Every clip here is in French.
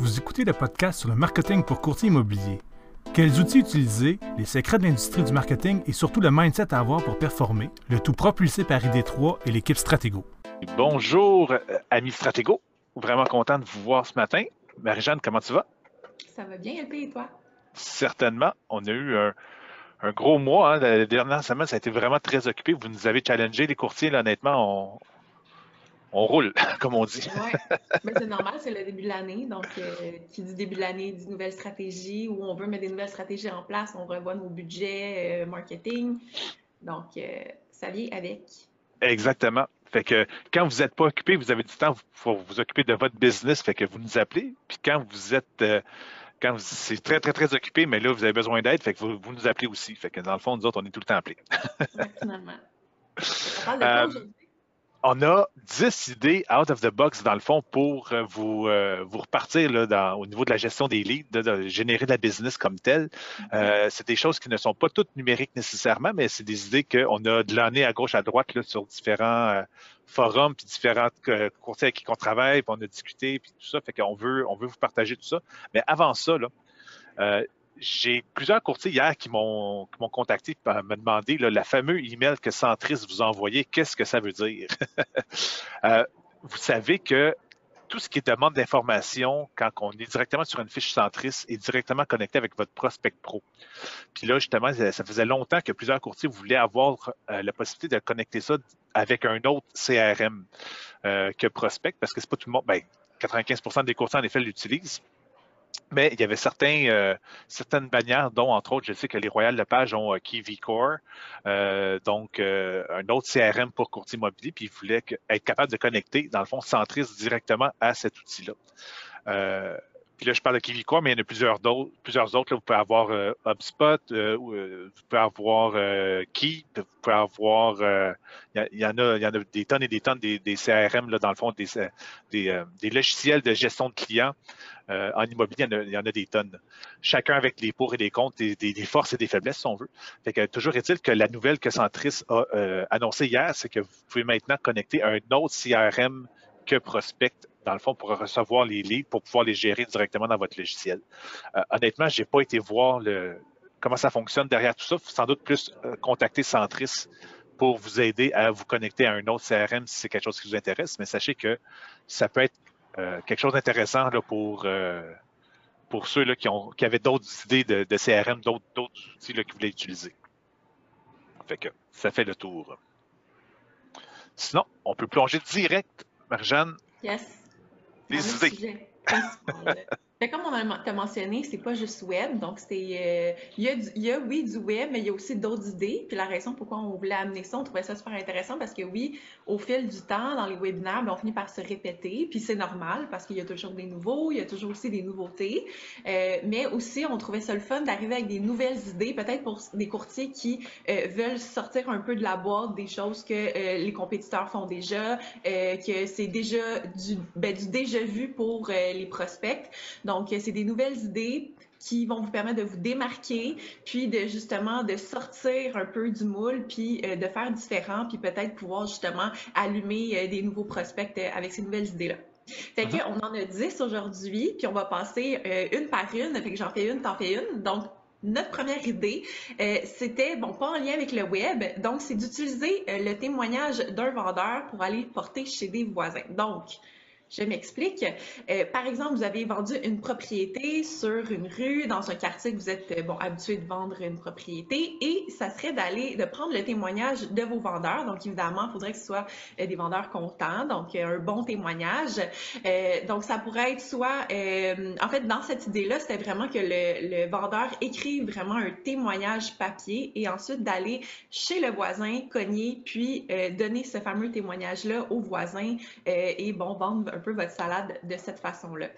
Vous écoutez le podcast sur le marketing pour courtier immobilier. Quels outils utiliser, les secrets de l'industrie du marketing et surtout le mindset à avoir pour performer, le tout propulsé par ID3 et l'équipe Stratego. Bonjour, euh, amis Stratego. Vraiment content de vous voir ce matin. Marie-Jeanne, comment tu vas? Ça va bien, LP, et toi? Certainement. On a eu un, gros mois. Hein. La dernière semaine, ça a été vraiment très occupé. Vous nous avez challengé, les courtiers. honnêtement, on, on roule, comme on dit. oui, mais c'est normal, c'est le début de l'année. Donc, euh, qui dit début de l'année dit nouvelles stratégies où on veut mettre des nouvelles stratégies en place, on revoit nos budgets euh, marketing. Donc, euh, ça vient avec. Exactement. Fait que quand vous n'êtes pas occupé, vous avez du temps pour vous occuper de votre business, fait que vous nous appelez. Puis quand vous êtes quand c'est très, très, très occupé, mais là, vous avez besoin d'aide, fait que vous, nous appelez aussi. Fait que dans le fond, nous autres, on est tout le temps appelés. finalement. On parle de on a 10 idées out of the box, dans le fond, pour euh, vous, euh, vous repartir là, dans, au niveau de la gestion des leads, de, générer de la business comme telle. Mm-hmm. Euh, c'est des choses qui ne sont pas toutes numériques nécessairement, mais c'est des idées qu'on a de l'année à gauche, à droite là, sur différents forums, puis différents courtiers avec qui on travaille, puis on a discuté, puis tout ça. Fait qu'on veut, on veut vous partager tout ça. Mais avant ça, là, j'ai plusieurs courtiers hier qui m'ont contacté pour me demander la fameuse email que Centris vous a envoyé, qu'est-ce que ça veut dire? Euh, vous savez que tout ce qui est demande d'information, quand on est directement sur une fiche Centris, est directement connecté avec votre prospect pro. Puis là, justement, ça faisait longtemps que plusieurs courtiers voulaient avoir euh, la possibilité de connecter ça avec un autre CRM euh, que prospect, parce que c'est pas tout le monde, ben, 95% des courtiers, en effet, l'utilisent. Mais il y avait certains, euh, certaines bannières, dont entre autres, je sais que les Royales Lepage ont euh, KeyVcore, euh, donc un autre CRM pour courtier immobilier, puis ils voulaient être capable de connecter, dans le fond, centriste directement à cet outil-là. Puis là, je parle de KiwiCore, mais il y en a plusieurs, autres. Plusieurs autres vous pouvez avoir HubSpot, vous pouvez avoir Key, vous pouvez avoir. il, y en a, il y en a des tonnes et des tonnes des, CRM, là, dans le fond, des, des, des, logiciels de gestion de clients. Euh, en immobilier, il y, en a, des tonnes. Chacun avec les pour et les contre, des, des, forces et des faiblesses, si on veut. Fait que, toujours est-il que la nouvelle que Centris a euh, annoncée hier, c'est que vous pouvez maintenant connecter un autre CRM que Prospect dans le fond, pour recevoir les leads, pour pouvoir les gérer directement dans votre logiciel. Euh, honnêtement, je n'ai pas été voir le, comment ça fonctionne derrière tout ça. Sans doute plus contacter Centris pour vous aider à vous connecter à un autre CRM si c'est quelque chose qui vous intéresse. Mais sachez que ça peut être euh, quelque chose d'intéressant pour, euh, pour ceux là, qui, ont, qui avaient d'autres idées de, CRM, d'autres outils qu'ils voulaient utiliser. Ça fait le tour. Sinon, on peut plonger direct, Marjane? Yes. Les idées. comme on a mentionné, c'est pas juste web. Donc, c'est, euh, il, y a oui, du web, mais il y a aussi d'autres idées. Puis la raison pourquoi on voulait amener ça, on trouvait ça super intéressant parce que oui, au fil du temps, dans les webinaires, ben, on finit par se répéter. Puis c'est normal parce qu'il y a toujours des nouveaux, il y a toujours aussi des nouveautés. Euh, mais aussi, on trouvait ça le fun d'arriver avec des nouvelles idées, peut-être pour des courtiers qui euh, veulent sortir un peu de la boîte des choses que les compétiteurs font déjà, que c'est déjà du, ben, déjà vu pour les prospects. C'est des nouvelles idées qui vont vous permettre de vous démarquer, puis de justement de sortir un peu du moule, puis euh, de faire différent, puis peut-être pouvoir justement allumer euh, des nouveaux prospects euh, avec ces nouvelles idées-là. Fait uh-huh. qu'on en a 10 aujourd'hui, puis on va passer une par une. Fait que j'en fais une, t'en fais une. Donc, notre première idée, c'était, bon, pas en lien avec le web, donc c'est d'utiliser le témoignage d'un vendeur pour aller porter chez des voisins. Donc, je m'explique. Euh, par exemple, vous avez vendu une propriété sur une rue, dans un quartier que vous êtes euh, bon, habitué de vendre une propriété, et ça serait d'aller, de prendre le témoignage de vos vendeurs. Donc, évidemment, il faudrait que ce soit euh, des vendeurs contents, donc un bon témoignage. donc, ça pourrait être soit, en fait, dans cette idée-là, c'était vraiment que le, vendeur écrive vraiment un témoignage papier et ensuite d'aller chez le voisin, cogner, puis donner ce fameux témoignage-là au voisin et bon, vendre peu votre salade de cette façon-là.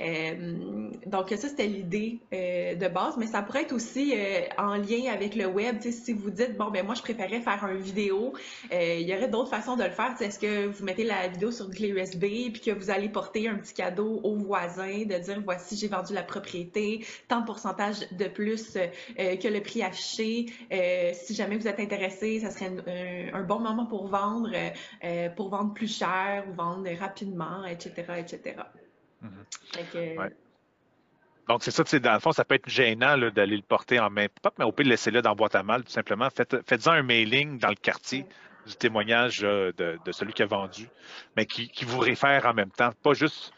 Euh, donc ça, c'était l'idée euh, de base, mais ça pourrait être aussi euh, en lien avec le web. Si vous dites, bon, ben moi, je préférais faire une vidéo, il y aurait d'autres façons de le faire. Est-ce que vous mettez la vidéo sur une clé USB puis que vous allez porter un petit cadeau au voisin, de dire, voici, j'ai vendu la propriété, tant de pourcentage de plus que le prix affiché. si jamais vous êtes intéressé, ça serait un, un bon moment pour vendre, pour vendre plus cher ou vendre rapidement etc., etc. Mhm. Donc, c'est ça, dans le fond, ça peut être gênant d'aller le porter en main propre, mais au pire, laissez-le dans la boîte à mal, tout simplement. Faites, faites-en un mailing dans le quartier du témoignage de, de, celui qui a vendu, mais qui, qui vous réfère en même temps. Pas juste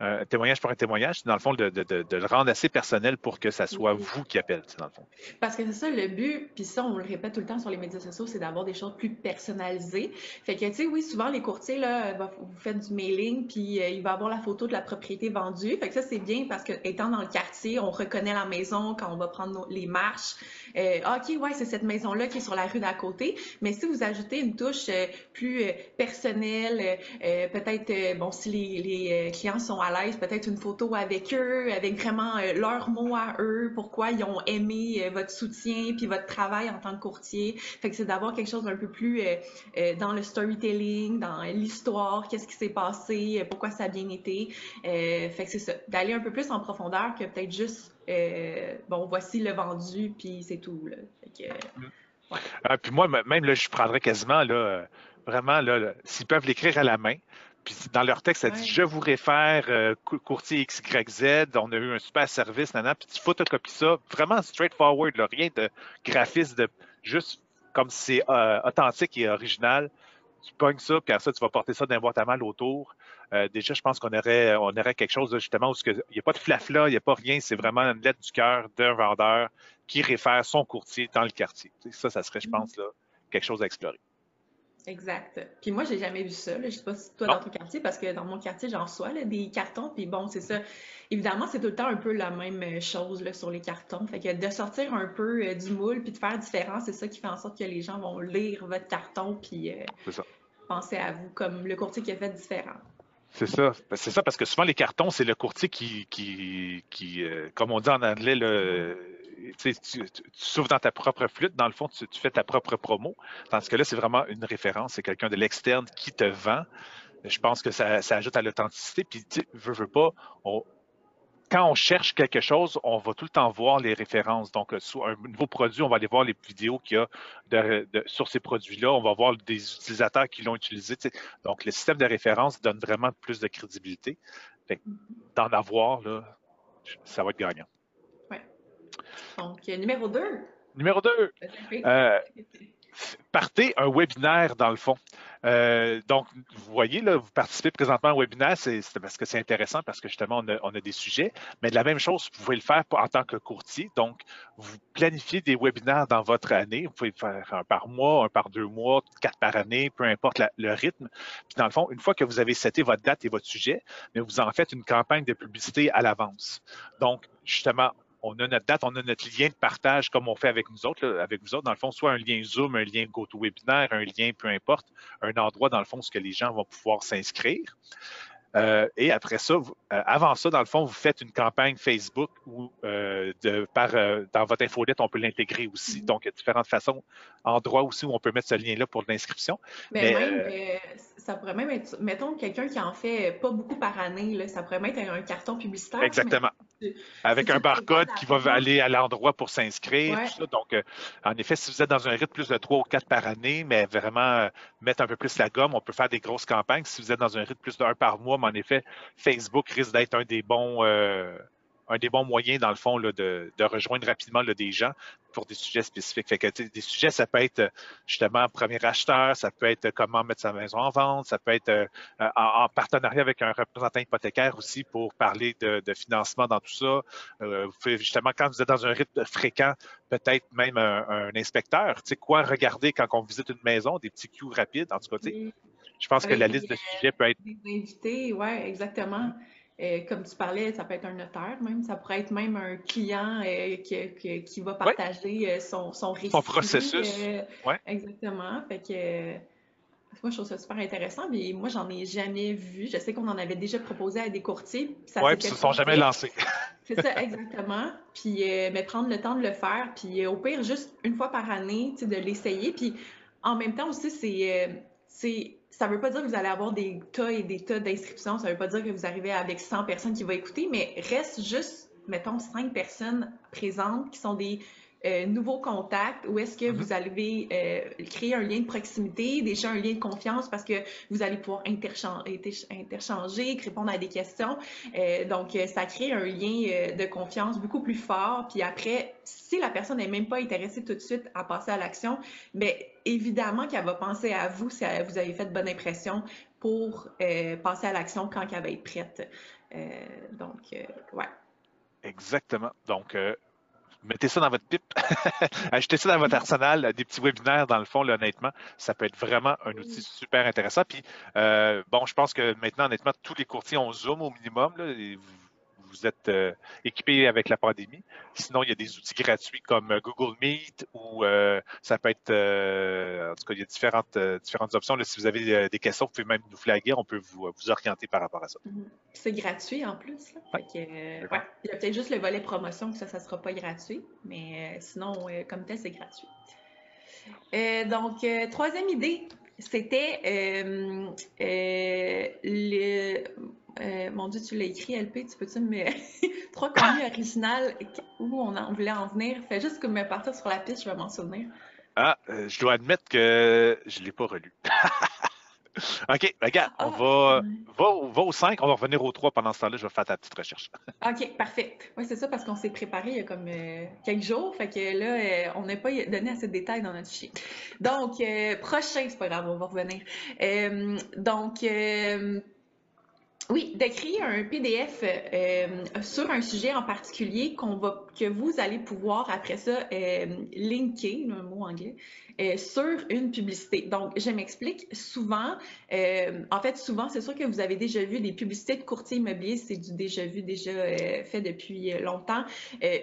un témoignage pour un témoignage, c'est dans le fond de, de, de, le rendre assez personnel pour que ça soit vous qui appelle, dans le fond. Parce que c'est ça le but, puis ça, on le répète tout le temps sur les médias sociaux, c'est d'avoir des choses plus personnalisées. Fait que, tu sais, oui, souvent les courtiers, là, vous faites du mailing, puis euh, il va avoir la photo de la propriété vendue. Fait que ça, c'est bien parce que étant dans le quartier, on reconnaît la maison quand on va prendre les marches. Euh, ah, OK, ouais, c'est cette maison-là qui est sur la rue d'à côté. Mais si vous ajoutez une touche euh, plus personnelle, peut-être, bon, si les, les clients sont à l'aise, peut-être une photo avec eux, avec vraiment euh, leurs mots à eux, pourquoi ils ont aimé euh, votre soutien, puis votre travail en tant que courtier. Fait que c'est d'avoir quelque chose d'un peu plus euh, dans le storytelling, dans l'histoire, qu'est-ce qui s'est passé, pourquoi ça a bien été. fait que c'est ça, d'aller un peu plus en profondeur que peut-être juste, bon, voici le vendu, puis c'est tout. Ah, puis moi, même là, je prendrais quasiment là, vraiment là s'ils peuvent l'écrire à la main, puis dans leur texte, ça dit Je vous réfère euh, courtier XYZ, on a eu un super service, nana. Puis tu photocopies ça, vraiment straightforward, rien de graphisme, de juste comme c'est euh, authentique et original. Tu pognes ça, puis après ça, tu vas porter ça dans boîte à mal autour. Euh, déjà, je pense qu'on aurait, on aurait quelque chose justement où il n'y a pas de flafla, il n'y a pas rien, c'est vraiment une lettre du cœur d'un vendeur qui réfère son courtier dans le quartier. Ça, ça serait, je mm-hmm. pense, là, quelque chose à explorer. Exact. Puis moi, j'ai jamais vu ça. Je sais pas si toi, dans ton quartier, parce que dans mon quartier, j'en reçois des cartons. Puis bon, c'est ça. Évidemment, c'est tout le temps un peu la même euh, chose là, sur les cartons. Fait que de sortir un peu euh, du moule puis de faire différent, c'est ça qui fait en sorte que les gens vont lire votre carton puis euh, penser à vous comme le courtier qui a fait différent. C'est ça. C'est ça, parce que souvent, les cartons, c'est le courtier qui, qui, qui comme on dit en anglais, le tu, souffles dans ta propre flûte, dans le fond, tu, fais ta propre promo. Tandis que là, c'est vraiment une référence, c'est quelqu'un de l'externe qui te vend. Je pense que ça, ajoute à l'authenticité. Puis, tu veux, veux pas, quand on cherche quelque chose, on va tout le temps voir les références. Donc, euh, sur un nouveau produit, on va aller voir les vidéos qu'il y a sur ces produits-là. On va voir des utilisateurs qui l'ont utilisé. Donc, le système de référence donne vraiment plus de crédibilité. D'en avoir, là, ça va être gagnant. Donc, numéro 2. Numéro 2. Euh, partez un webinaire dans le fond. Euh, donc, vous voyez, là, vous participez présentement à un webinaire, c'est parce que c'est intéressant, parce que justement, on a, des sujets. Mais de la même chose, vous pouvez le faire en tant que courtier. Donc, vous planifiez des webinaires dans votre année. Vous pouvez faire un par mois, un par deux mois, quatre par année, peu importe le rythme. Puis, dans le fond, une fois que vous avez seté votre date et votre sujet, mais vous en faites une campagne de publicité à l'avance. Donc, justement, on a notre date, on a notre lien de partage comme on fait avec nous autres, avec vous autres, dans le fond, soit un lien Zoom, un lien GoToWebinar, un lien peu importe, un endroit dans le fond où les gens vont pouvoir s'inscrire. Euh, et après ça, euh, avant ça, dans le fond, vous faites une campagne Facebook ou euh, de, par, dans votre infolette, on peut l'intégrer aussi. Mm-hmm. Donc, il y a différentes façons, endroits aussi où on peut mettre ce lien-là pour l'inscription. Mais, même, ça pourrait même être, mettons, quelqu'un qui en fait pas beaucoup par année, là, ça pourrait même être un carton publicitaire. Exactement. Avec un barcode qui va aller à l'endroit pour s'inscrire. Donc, en effet, si vous êtes dans un rythme plus de trois ou quatre par année, mais vraiment mettre un peu plus la gomme, on peut faire des grosses campagnes. Si vous êtes dans un rythme plus d'un par mois, en effet, Facebook risque d'être un des bons euh, un des bons moyens, dans le fond, là, de, rejoindre rapidement là, des gens pour des sujets spécifiques. Fait que, des sujets, ça peut être justement premier acheteur, ça peut être comment mettre sa maison en vente, ça peut être euh, en, partenariat avec un représentant hypothécaire aussi pour parler de, financement dans tout ça. Euh, justement, quand vous êtes dans un rythme fréquent, peut-être même un, inspecteur. Tu sais, quoi regarder quand on visite une maison, des petits cues rapides. En tout cas, je pense que la liste de sujets peut être. Des invités, oui, exactement. Euh, comme tu parlais, ça peut être un notaire même, ça pourrait être même un client euh, qui, qui, va partager euh, son, son récit. Son processus. Ouais. Exactement. Fait que moi, je trouve ça super intéressant, mais moi, j'en ai jamais vu. Je sais qu'on en avait déjà proposé à des courtiers. Oui, puis ils ne se sont jamais lancés. C'est ça, exactement. Puis, mais prendre le temps de le faire, puis au pire, juste une fois par année, de l'essayer. Puis, en même temps aussi, c'est ça ne veut pas dire que vous allez avoir des tas et des tas d'inscriptions. Ça ne veut pas dire que vous arrivez avec 100 personnes qui vont écouter, mais reste juste, mettons, 5 personnes présentes qui sont des euh, nouveaux contacts ou est-ce que mm-hmm. vous allez euh, créer un lien de proximité, déjà un lien de confiance parce que vous allez pouvoir interchanger, répondre à des questions. Euh, donc, ça crée un lien de confiance beaucoup plus fort. Puis après, si la personne n'est même pas intéressée tout de suite à passer à l'action, mais évidemment qu'elle va penser à vous si vous avez fait bonne impression pour passer à l'action quand elle va être prête. donc, ouais. Exactement. Donc, mettez ça dans votre pipe, achetez ça dans votre arsenal, des petits webinaires dans le fond, honnêtement, ça peut être vraiment un outil super intéressant. Puis, euh, bon, je pense que maintenant, honnêtement, tous les courtiers ont Zoom au minimum. Là, vous êtes euh, équipé avec la pandémie. Sinon, il y a des outils gratuits comme euh, Google Meet ou euh, ça peut être, en tout cas, il y a différentes, différentes options. si vous avez des questions, vous pouvez même nous flaguer, on peut vous, vous orienter par rapport à ça. Mm-hmm. C'est gratuit en plus. Il y a peut-être juste le volet promotion, que ça, ça ne sera pas gratuit, mais sinon, comme tel, c'est gratuit. donc, troisième idée, c'était le euh, mon Dieu, tu l'as écrit, LP, tu peux-tu me. Trois connues originales, où on, en, voulait en venir? Fais juste que me partir sur la piste, je vais m'en souvenir. Ah, euh, je dois admettre que je ne l'ai pas relu. OK, regarde, on ah, va, va, au 5, on va revenir au 3 pendant ce temps-là, je vais faire ta petite recherche. OK, parfait. Oui, c'est ça, parce qu'on s'est préparé il y a comme euh, quelques jours, fait que là, on n'a pas donné assez de détails dans notre fichier. Donc, prochain, c'est pas grave, on va revenir. donc, oui, d'écrire un PDF euh, sur un sujet en particulier qu'on va, que vous allez pouvoir après ça euh, linker, un mot anglais, euh, sur une publicité. Donc, je m'explique. Souvent, en fait, souvent, c'est sûr que vous avez déjà vu des publicités de courtier immobilier, c'est du déjà vu, déjà fait depuis longtemps.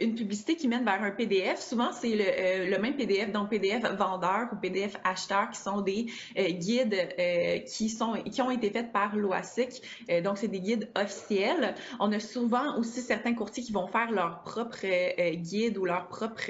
une publicité qui mène vers un PDF, souvent, c'est le, le, même PDF, donc PDF vendeur ou PDF acheteur, qui sont des guides qui, sont, qui ont été faits par l'OASIC. donc, c'est des guides officiels. On a souvent aussi certains courtiers qui vont faire leur propre guide ou leur propre,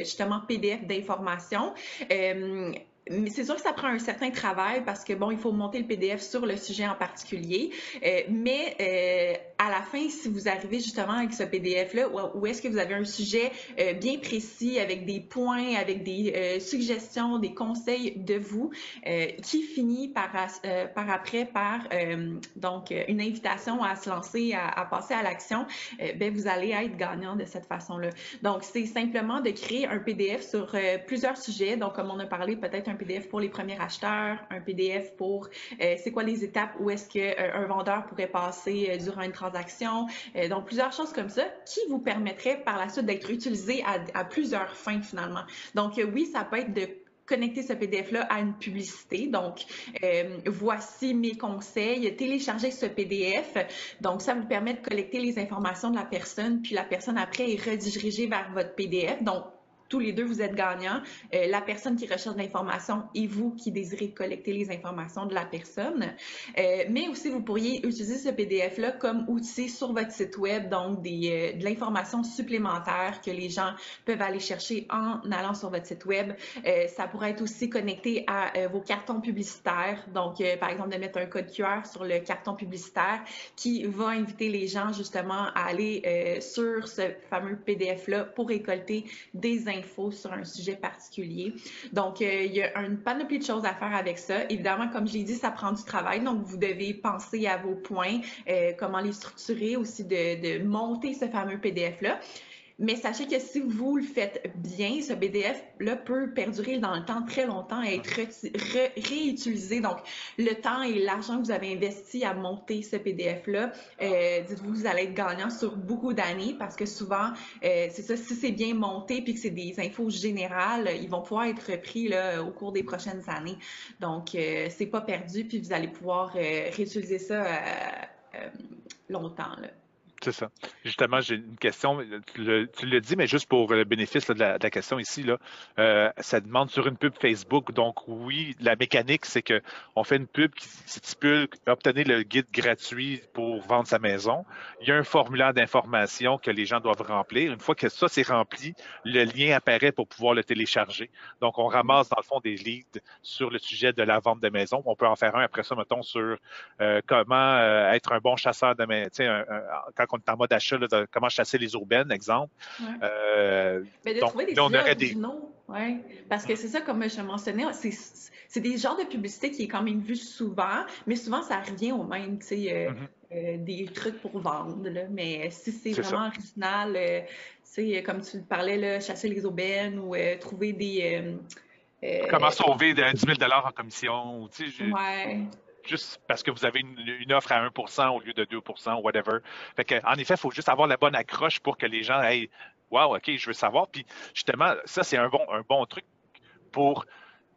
justement, PDF d'information. Euh, mais c'est sûr que ça prend un certain travail parce que, bon, il faut monter le PDF sur le sujet en particulier. Euh, mais euh, à la fin, si vous arrivez justement avec ce PDF-là, où, est-ce que vous avez un sujet euh, bien précis avec des points, avec des suggestions, des conseils de vous, qui finit par, après par donc une invitation à se lancer, à, à passer à l'action, ben vous allez être gagnant de cette façon-là. Donc, c'est simplement de créer un PDF sur plusieurs sujets. Donc, comme on a parlé, peut-être un PDF pour les premiers acheteurs, un PDF pour c'est quoi les étapes où est-ce qu'un vendeur pourrait passer durant une transaction. Euh, donc, plusieurs choses comme ça qui vous permettraient par la suite d'être utilisé à, plusieurs fins finalement. Donc, euh, oui, ça peut être de connecter ce PDF-là à une publicité. Donc, euh, voici mes conseils. Téléchargez ce PDF. Donc, ça vous permet de collecter les informations de la personne, puis la personne après est redirigée vers votre PDF. Donc, tous les deux, vous êtes gagnants. Euh, la personne qui recherche l'information et vous qui désirez collecter les informations de la personne. Euh, mais aussi, vous pourriez utiliser ce PDF-là comme outil sur votre site web, donc euh, de l'information supplémentaire que les gens peuvent aller chercher en allant sur votre site web. ça pourrait être aussi connecté à vos cartons publicitaires. Donc, par exemple, de mettre un code QR sur le carton publicitaire qui va inviter les gens justement à aller sur ce fameux PDF-là pour récolter des informations sur un sujet particulier. Donc, euh, il y a une panoplie de choses à faire avec ça. Évidemment, comme je l'ai dit, ça prend du travail. Donc, vous devez penser à vos points, euh, comment les structurer, aussi de, de monter ce fameux PDF-là. Mais sachez que si vous le faites bien, ce BDF-là peut perdurer dans le temps très longtemps et être réutilisé. Donc, le temps et l'argent que vous avez investi à monter ce PDF-là, euh, dites-vous, vous allez être gagnant sur beaucoup d'années parce que souvent, euh, c'est ça, si c'est bien monté puis que c'est des infos générales, ils vont pouvoir être repris là, au cours des prochaines années. Donc, euh, c'est pas perdu puis vous allez pouvoir réutiliser ça longtemps. Là. C'est ça. Justement, j'ai une question. Tu le, dis, mais juste pour le bénéfice de, la, question ici, là, euh, ça demande sur une pub Facebook. Donc, oui, la mécanique, c'est qu'on fait une pub qui stipule obtenir le guide gratuit pour vendre sa maison. Il y a un formulaire d'information que les gens doivent remplir. Une fois que ça, c'est rempli, le lien apparaît pour pouvoir le télécharger. Donc, on ramasse, dans le fond, des leads sur le sujet de la vente de maison. On peut en faire un après ça, mettons, sur euh, comment euh, être un bon chasseur de maison. Quand est en mode achat, de comment chasser les urbaines, exemple. Euh, Mais de trouver des on aurait des... Ouais. Parce que c'est ça, comme je mentionnais, c'est des genres de publicité qui est quand même vu souvent, mais souvent ça revient au même, tu sais, euh, mm-hmm. des trucs pour vendre. Là. Mais si c'est vraiment original, c'est comme tu parlais, là, chasser les aubaines ou trouver des euh, Comment sauver 10 000 en commission? Ouais. Juste parce que vous avez une, offre à 1% au lieu de 2% whatever. Fait en effet, il faut juste avoir la bonne accroche pour que les gens aient Wow, OK, je veux savoir. Puis justement, ça, c'est un bon, un bon truc pour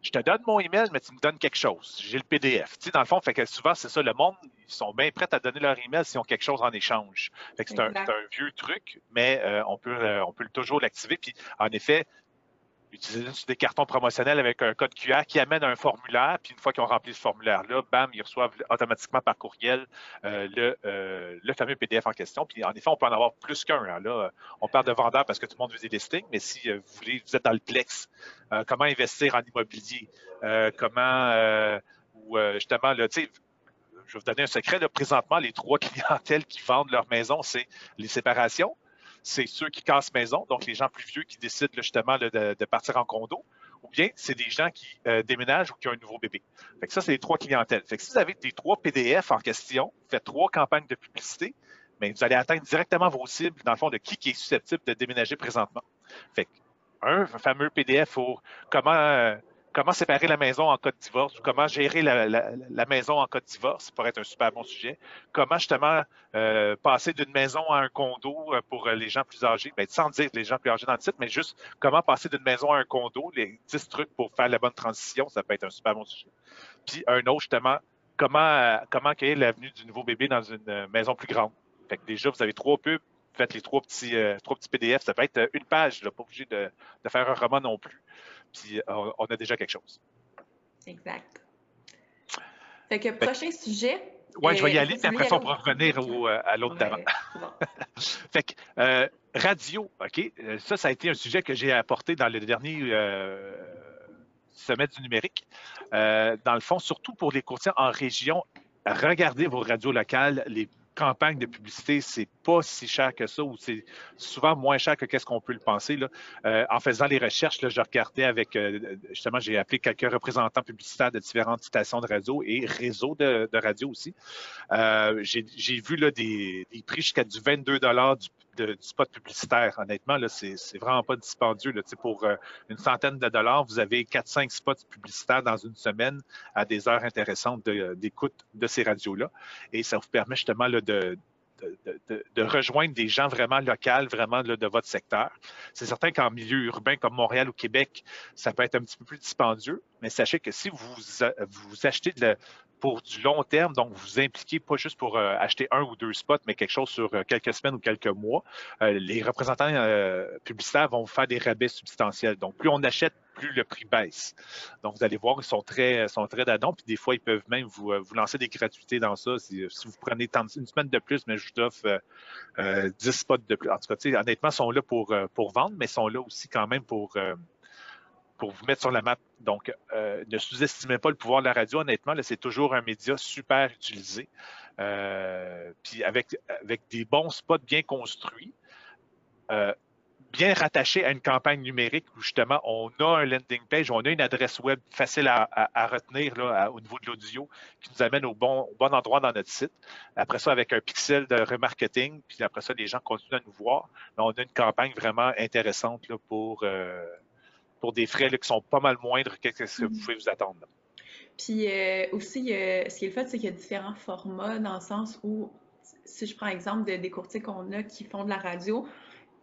je te donne mon email, mais tu me donnes quelque chose. J'ai le PDF. Tu sais, dans le fond, fait que souvent, c'est ça, le monde, ils sont bien prêts à donner leur email s'ils ont quelque chose en échange. Fait que c'est un, vieux truc, mais euh, on peut, euh, on peut toujours l'activer. Puis, en effet, utiliser des cartons promotionnels avec un code QR qui amène un formulaire, puis une fois qu'ils ont rempli ce formulaire-là, bam, ils reçoivent automatiquement par courriel euh, le, euh, le, fameux PDF en question. Puis en effet, on peut en avoir plus qu'un. Hein. Là, on parle de vendeurs parce que tout le monde veut des listings, mais si euh, vous voulez, vous êtes dans le plex, comment investir en immobilier, comment ou justement, là, je vais vous donner un secret. Là, présentement, les trois clientèles qui vendent leur maison, c'est les séparations, c'est ceux qui cassent maison, donc les gens plus vieux qui décident justement de, partir en condo, ou bien c'est des gens qui euh, déménagent ou qui ont un nouveau bébé. Fait ça, c'est les trois clientèles. Fait que si vous avez des trois PDF en question, faites trois campagnes de publicité, mais vous allez atteindre directement vos cibles, dans le fond, de qui, qui est susceptible de déménager présentement. Fait un fameux PDF pour comment euh, comment séparer la maison en cas de divorce, comment gérer la, maison en cas de divorce, ça pourrait être un super bon sujet. Comment justement euh, passer d'une maison à un condo euh, pour les gens plus âgés, ben, sans dire les gens plus âgés dans le titre, mais juste comment passer d'une maison à un condo, les 10 trucs pour faire la bonne transition, ça peut être un super bon sujet. Puis un autre, justement, comment, euh, comment l'avenue du nouveau bébé dans une maison plus grande. Fait que déjà, vous avez trois pubs, faites les trois petits, trois petits PDF. Ça peut être une page, là, pas obligé de, de, faire un roman non plus puis euh, on, a déjà quelque chose. Exact. Fait que prochain sujet. Oui, je vais y euh, aller, puis après ça, on pourra revenir euh, à l'autre d'avant. fait que, radio, OK, ça, ça a été un sujet que j'ai apporté dans le dernier sommet du numérique. dans le fond, surtout pour les courtiers en région, regardez vos radios locales, les campagne de publicité, c'est pas si cher que ça ou c'est souvent moins cher que qu'est-ce qu'on peut le penser. Là. Euh, en faisant les recherches, là, je regardais avec, euh, justement, j'ai appelé quelques représentants publicitaires de différentes stations de radio et réseaux de, radio aussi. Euh, j'ai vu là, des, des prix jusqu'à du 22 du de, du spot publicitaire. Honnêtement, là, c'est, vraiment pas dispendieux. Là. Pour euh, une centaine de dollars, vous avez 4-5 spots publicitaires dans une semaine à des heures intéressantes d'écoute de, ces radios-là. Et ça vous permet justement là, de, de, rejoindre des gens vraiment locaux, vraiment de votre secteur. C'est certain qu'en milieu urbain comme Montréal ou Québec, ça peut être un petit peu plus dispendieux, mais sachez que si vous, vous achetez pour du long terme, donc vous impliquez pas juste pour euh, acheter un ou deux spots, mais quelque chose sur euh, quelques semaines ou quelques mois. Euh, les représentants publicitaires vont vous faire des rabais substantiels. Donc, plus on achète, plus le prix baisse. Donc, vous allez voir, ils sont très, sont très dadons, puis des fois, ils peuvent même vous, vous lancer des gratuités dans ça. Si, vous prenez une semaine de plus, mais je vous offre 10 spots de plus. En tout cas, honnêtement, ils sont là pour, pour vendre, mais ils sont là aussi quand même pour pour vous mettre sur la map. Donc, euh, ne sous-estimez pas le pouvoir de la radio. Honnêtement, c'est toujours un média super utilisé. Euh, puis avec, avec des bons spots bien construits, euh, bien rattachés à une campagne numérique où justement on a un landing page, on a une adresse web facile à, retenir là, au niveau de l'audio qui nous amène au bon, bon endroit dans notre site. Après ça, avec un pixel de remarketing, puis après ça, les gens continuent à nous voir. on a une campagne vraiment intéressante là, pour pour des frais qui sont pas mal moindres que ce que vous mm-hmm. pouvez vous attendre. Puis euh, aussi, ce qui est le fait, c'est qu'il y a différents formats dans le sens où, si je prends exemple des courtiers qu'on a qui font de la radio,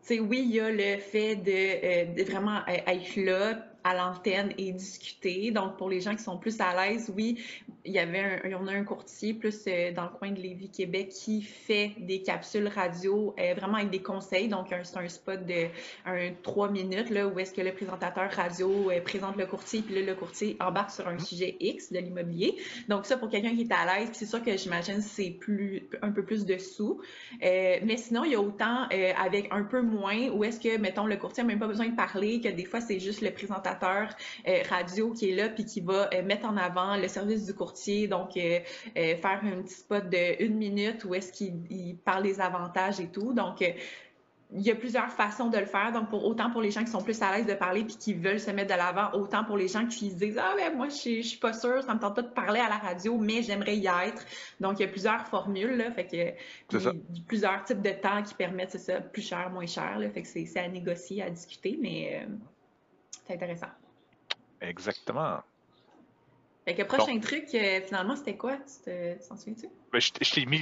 oui, il y a le fait de, euh, de vraiment être là, à l'antenne et discuter. Donc, pour les gens qui sont plus à l'aise, oui, il y avait un, on a un courtier plus euh, dans le coin de Lévis-Québec qui fait des capsules radio euh, vraiment avec des conseils. Donc, c'est un spot de un, trois minutes là, où est-ce que le présentateur radio euh, présente le courtier, puis là, le courtier embarque sur un mm-hmm. sujet X de l'immobilier. Donc, ça, pour quelqu'un qui est à l'aise, c'est sûr que j'imagine c'est plus un peu plus de sous. mais sinon, il y a autant avec un peu moins où est-ce que, mettons, le courtier n'a même pas besoin de parler, que des fois, c'est juste le présentateur présentateur radio qui est là puis qui va mettre en avant le service du courtier, donc faire un petit spot de une minute où est-ce qu'il parle des avantages et tout. Donc, il y a plusieurs façons de le faire. Donc, pour, autant pour les gens qui sont plus à l'aise de parler puis qui veulent se mettre de l'avant, autant pour les gens qui se disent Ah, ben moi, je, je suis pas sûre, ça me tente pas de parler à la radio, mais j'aimerais y être. Donc, il y a plusieurs formules, là, fait que, plusieurs types de temps qui permettent, ça, plus cher, moins cher. Là, fait que c'est à négocier, à discuter, mais euh, c'est intéressant. Exactement. Fait que prochain truc, euh, finalement, c'était quoi? Tu t'en souviens-tu? Ben, je, t'ai mis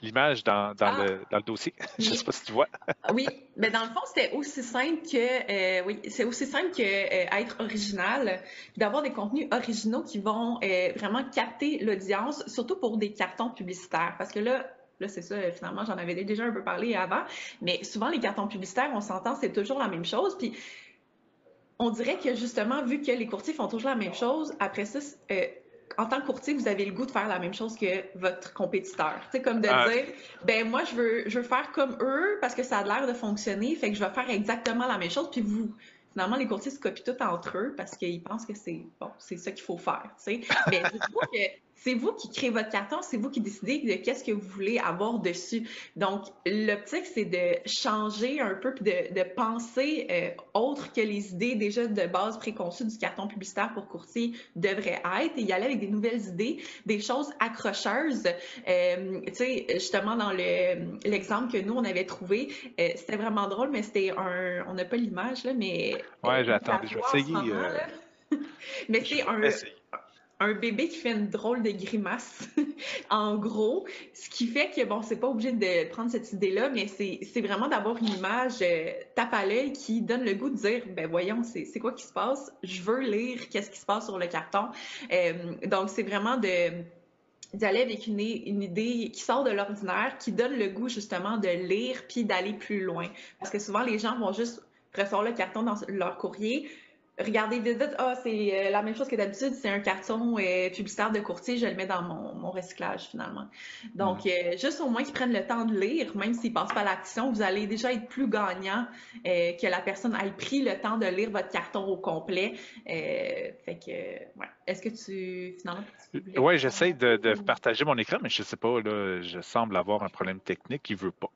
l'image dans, dans, ah! le, dans, le, dossier. je ne sais pas si tu vois. oui, mais dans le fond, c'était aussi simple que euh, oui, c'est aussi simple que euh, être original, d'avoir des contenus originaux qui vont vraiment capter l'audience, surtout pour des cartons publicitaires. Parce que là, Là, c'est ça, finalement, j'en avais déjà un peu parlé avant, mais souvent, les cartons publicitaires, on s'entend, c'est toujours la même chose. Puis on dirait que justement, vu que les courtiers font toujours la même chose, après ça, euh, en tant que courtier, vous avez le goût de faire la même chose que votre compétiteur. C'est comme de ah. dire, ben moi, je veux, je veux faire comme eux parce que ça a l'air de fonctionner, fait que je vais faire exactement la même chose, puis vous, finalement, les courtiers se copient tout entre eux parce qu'ils pensent que c'est bon, c'est ça qu'il faut faire. Mais dites-vous que c'est vous qui créez votre carton, c'est vous qui décidez de qu'est-ce que vous voulez avoir dessus. Donc, l'optique, c'est de changer un peu, de, de penser euh, autre que les idées déjà de base préconçues du carton publicitaire pour courtier devrait être et y aller avec des nouvelles idées, des choses accrocheuses. Euh, tu sais, justement, dans l'exemple que nous, on avait trouvé, euh, c'était vraiment drôle, mais c'était un... On n'a pas l'image, là, mais... Ouais, j'attends, je vais essayer. mais c'est un un bébé qui fait une drôle de grimace, en gros. Ce qui fait que, bon, c'est pas obligé de prendre cette idée-là, mais c'est vraiment d'avoir une image euh, tape à l'œil qui donne le goût de dire, ben voyons, c'est quoi qui se passe? Je veux lire qu'est-ce qui se passe sur le carton. Euh, donc, c'est vraiment de d'aller avec une, une, idée qui sort de l'ordinaire, qui donne le goût justement de lire puis d'aller plus loin. Parce que souvent, les gens vont juste recevoir le carton dans leur courrier, regardez vite vite, ah, c'est euh, la même chose que d'habitude, c'est un carton euh, publicitaire de courtier, je le mets dans mon, mon recyclage finalement. Donc, mm. euh, juste au moins qu'ils prennent le temps de lire, même s'ils passent pas à l'action, vous allez déjà être plus gagnant que la personne ait pris le temps de lire votre carton au complet. fait que, ouais. Est-ce que tu, finalement, Oui, j'essaie de, de, partager mon écran, mais je sais pas, là, je semble avoir un problème technique qui veut pas.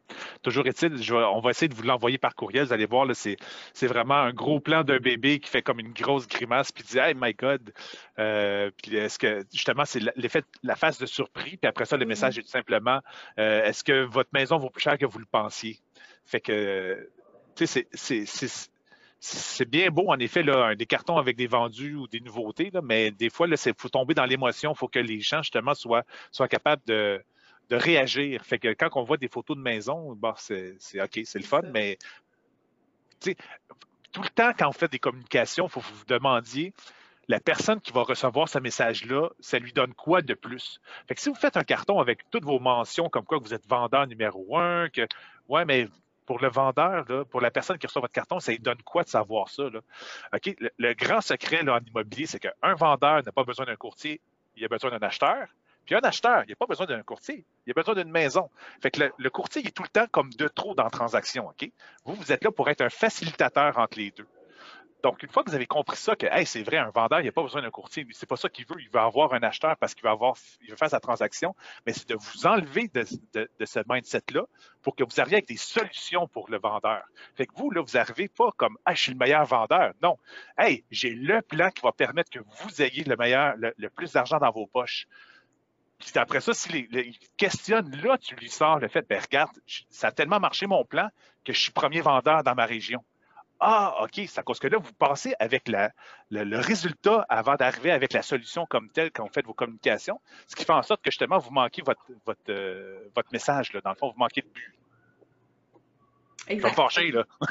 Toujours est-il, on va essayer de vous l'envoyer par courriel. Vous allez voir, c'est vraiment un gros plan d'un bébé qui fait comme une grosse grimace, puis dit Hey my God! Euh, puis est-ce que justement, c'est l'effet, la phase de surpris, puis après ça, le mm-hmm. message est tout simplement euh, Est-ce que votre maison vaut plus cher que vous le pensiez? Fait que, tu sais, c'est bien beau, en effet, là, des cartons avec des vendus ou des nouveautés, là, mais des fois, il faut tomber dans l'émotion. Il faut que les gens, justement, soient, soient capables de, de réagir. Fait que quand on voit des photos de maison, bon, c'est OK, c'est le fun, mais tout le temps, quand on fait des communications, il faut que vous vous demandiez la personne qui va recevoir ce message-là, ça lui donne quoi de plus? Fait si vous faites un carton avec toutes vos mentions, comme quoi vous êtes vendeur numéro un, que ouais, mais pour le vendeur, pour la personne qui reçoit votre carton, ça lui donne quoi de savoir ça? OK? Le, grand secret là, en immobilier, c'est qu'un vendeur n'a pas besoin d'un courtier, il a besoin d'un acheteur. Puis un acheteur, il n'a pas besoin d'un courtier, il a besoin d'une maison. Fait que le, courtier, il est tout le temps comme de trop dans la transaction, OK? Vous, vous êtes là pour être un facilitateur entre les deux. Donc, une fois que vous avez compris ça, que c'est vrai, un vendeur, il n'a pas besoin d'un courtier, c'est pas ça qu'il veut, il veut avoir un acheteur parce qu'il veut avoir, il veut faire sa transaction, mais c'est de vous enlever de, ce mindset-là pour que vous arriviez avec des solutions pour le vendeur. Fait que vous, là, vous n'arrivez pas comme Ah, je suis le meilleur vendeur. Non. Hey, j'ai le plan qui va permettre que vous ayez le meilleur, le plus d'argent dans vos poches. Puis après ça, s'il les, questionne, là, tu lui sors le fait, ben regarde, ça a tellement marché mon plan que je suis premier vendeur dans ma région. Ah, OK, c'est à cause que là, vous passez avec la, le, résultat avant d'arriver avec la solution comme telle quand vous faites vos communications, ce qui fait en sorte que justement, vous manquez votre, votre, euh, votre message. Là. Dans le fond, vous manquez de but. Exact. fâché, là.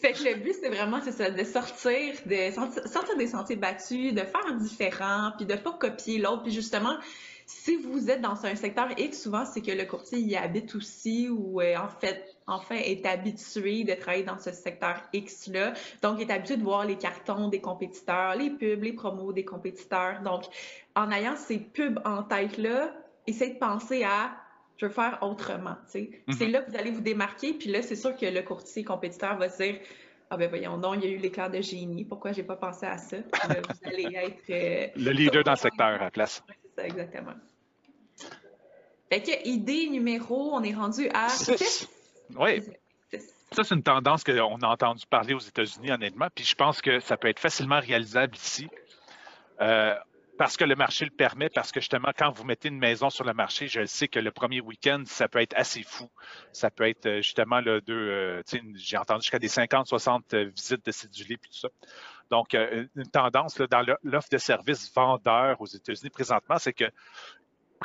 fait que le but, c'est vraiment, c'est ça, de sortir, de sortir des sentiers battus, de faire différent, puis de pas copier l'autre. Puis justement, si vous êtes dans un secteur X, souvent, c'est que le courtier y habite aussi ou euh, en fait, enfin, est habitué de travailler dans ce secteur X-là. Donc, il est habitué de voir les cartons des compétiteurs, les pubs, les promos des compétiteurs. Donc, en ayant ces pubs en tête-là, essayez de penser à je veux faire autrement. Mhm. C'est là que vous allez vous démarquer. Puis là, c'est sûr que le courtier compétiteur va se dire Ah ben voyons donc, il y a eu l'éclair de génie. Pourquoi j'ai pas pensé à ça? vous allez être... Euh, le leader dans le secteur à la place. c'est ça, exactement. Fait que idée numéro, on est rendu à 6. Oui. Ça, c'est une tendance qu'on a entendu parler aux États-Unis, honnêtement, puis je pense que ça peut être facilement réalisable ici. Euh, parce que le marché le permet, parce que justement, quand vous mettez une maison sur le marché, je sais que le premier week-end, ça peut être assez fou. Ça peut être euh, justement le deux, euh, j'ai entendu jusqu'à des 50, 60 euh, visites de cédulés puis tout ça. Donc, une tendance là, dans l'offre de services vendeurs aux États-Unis présentement, c'est que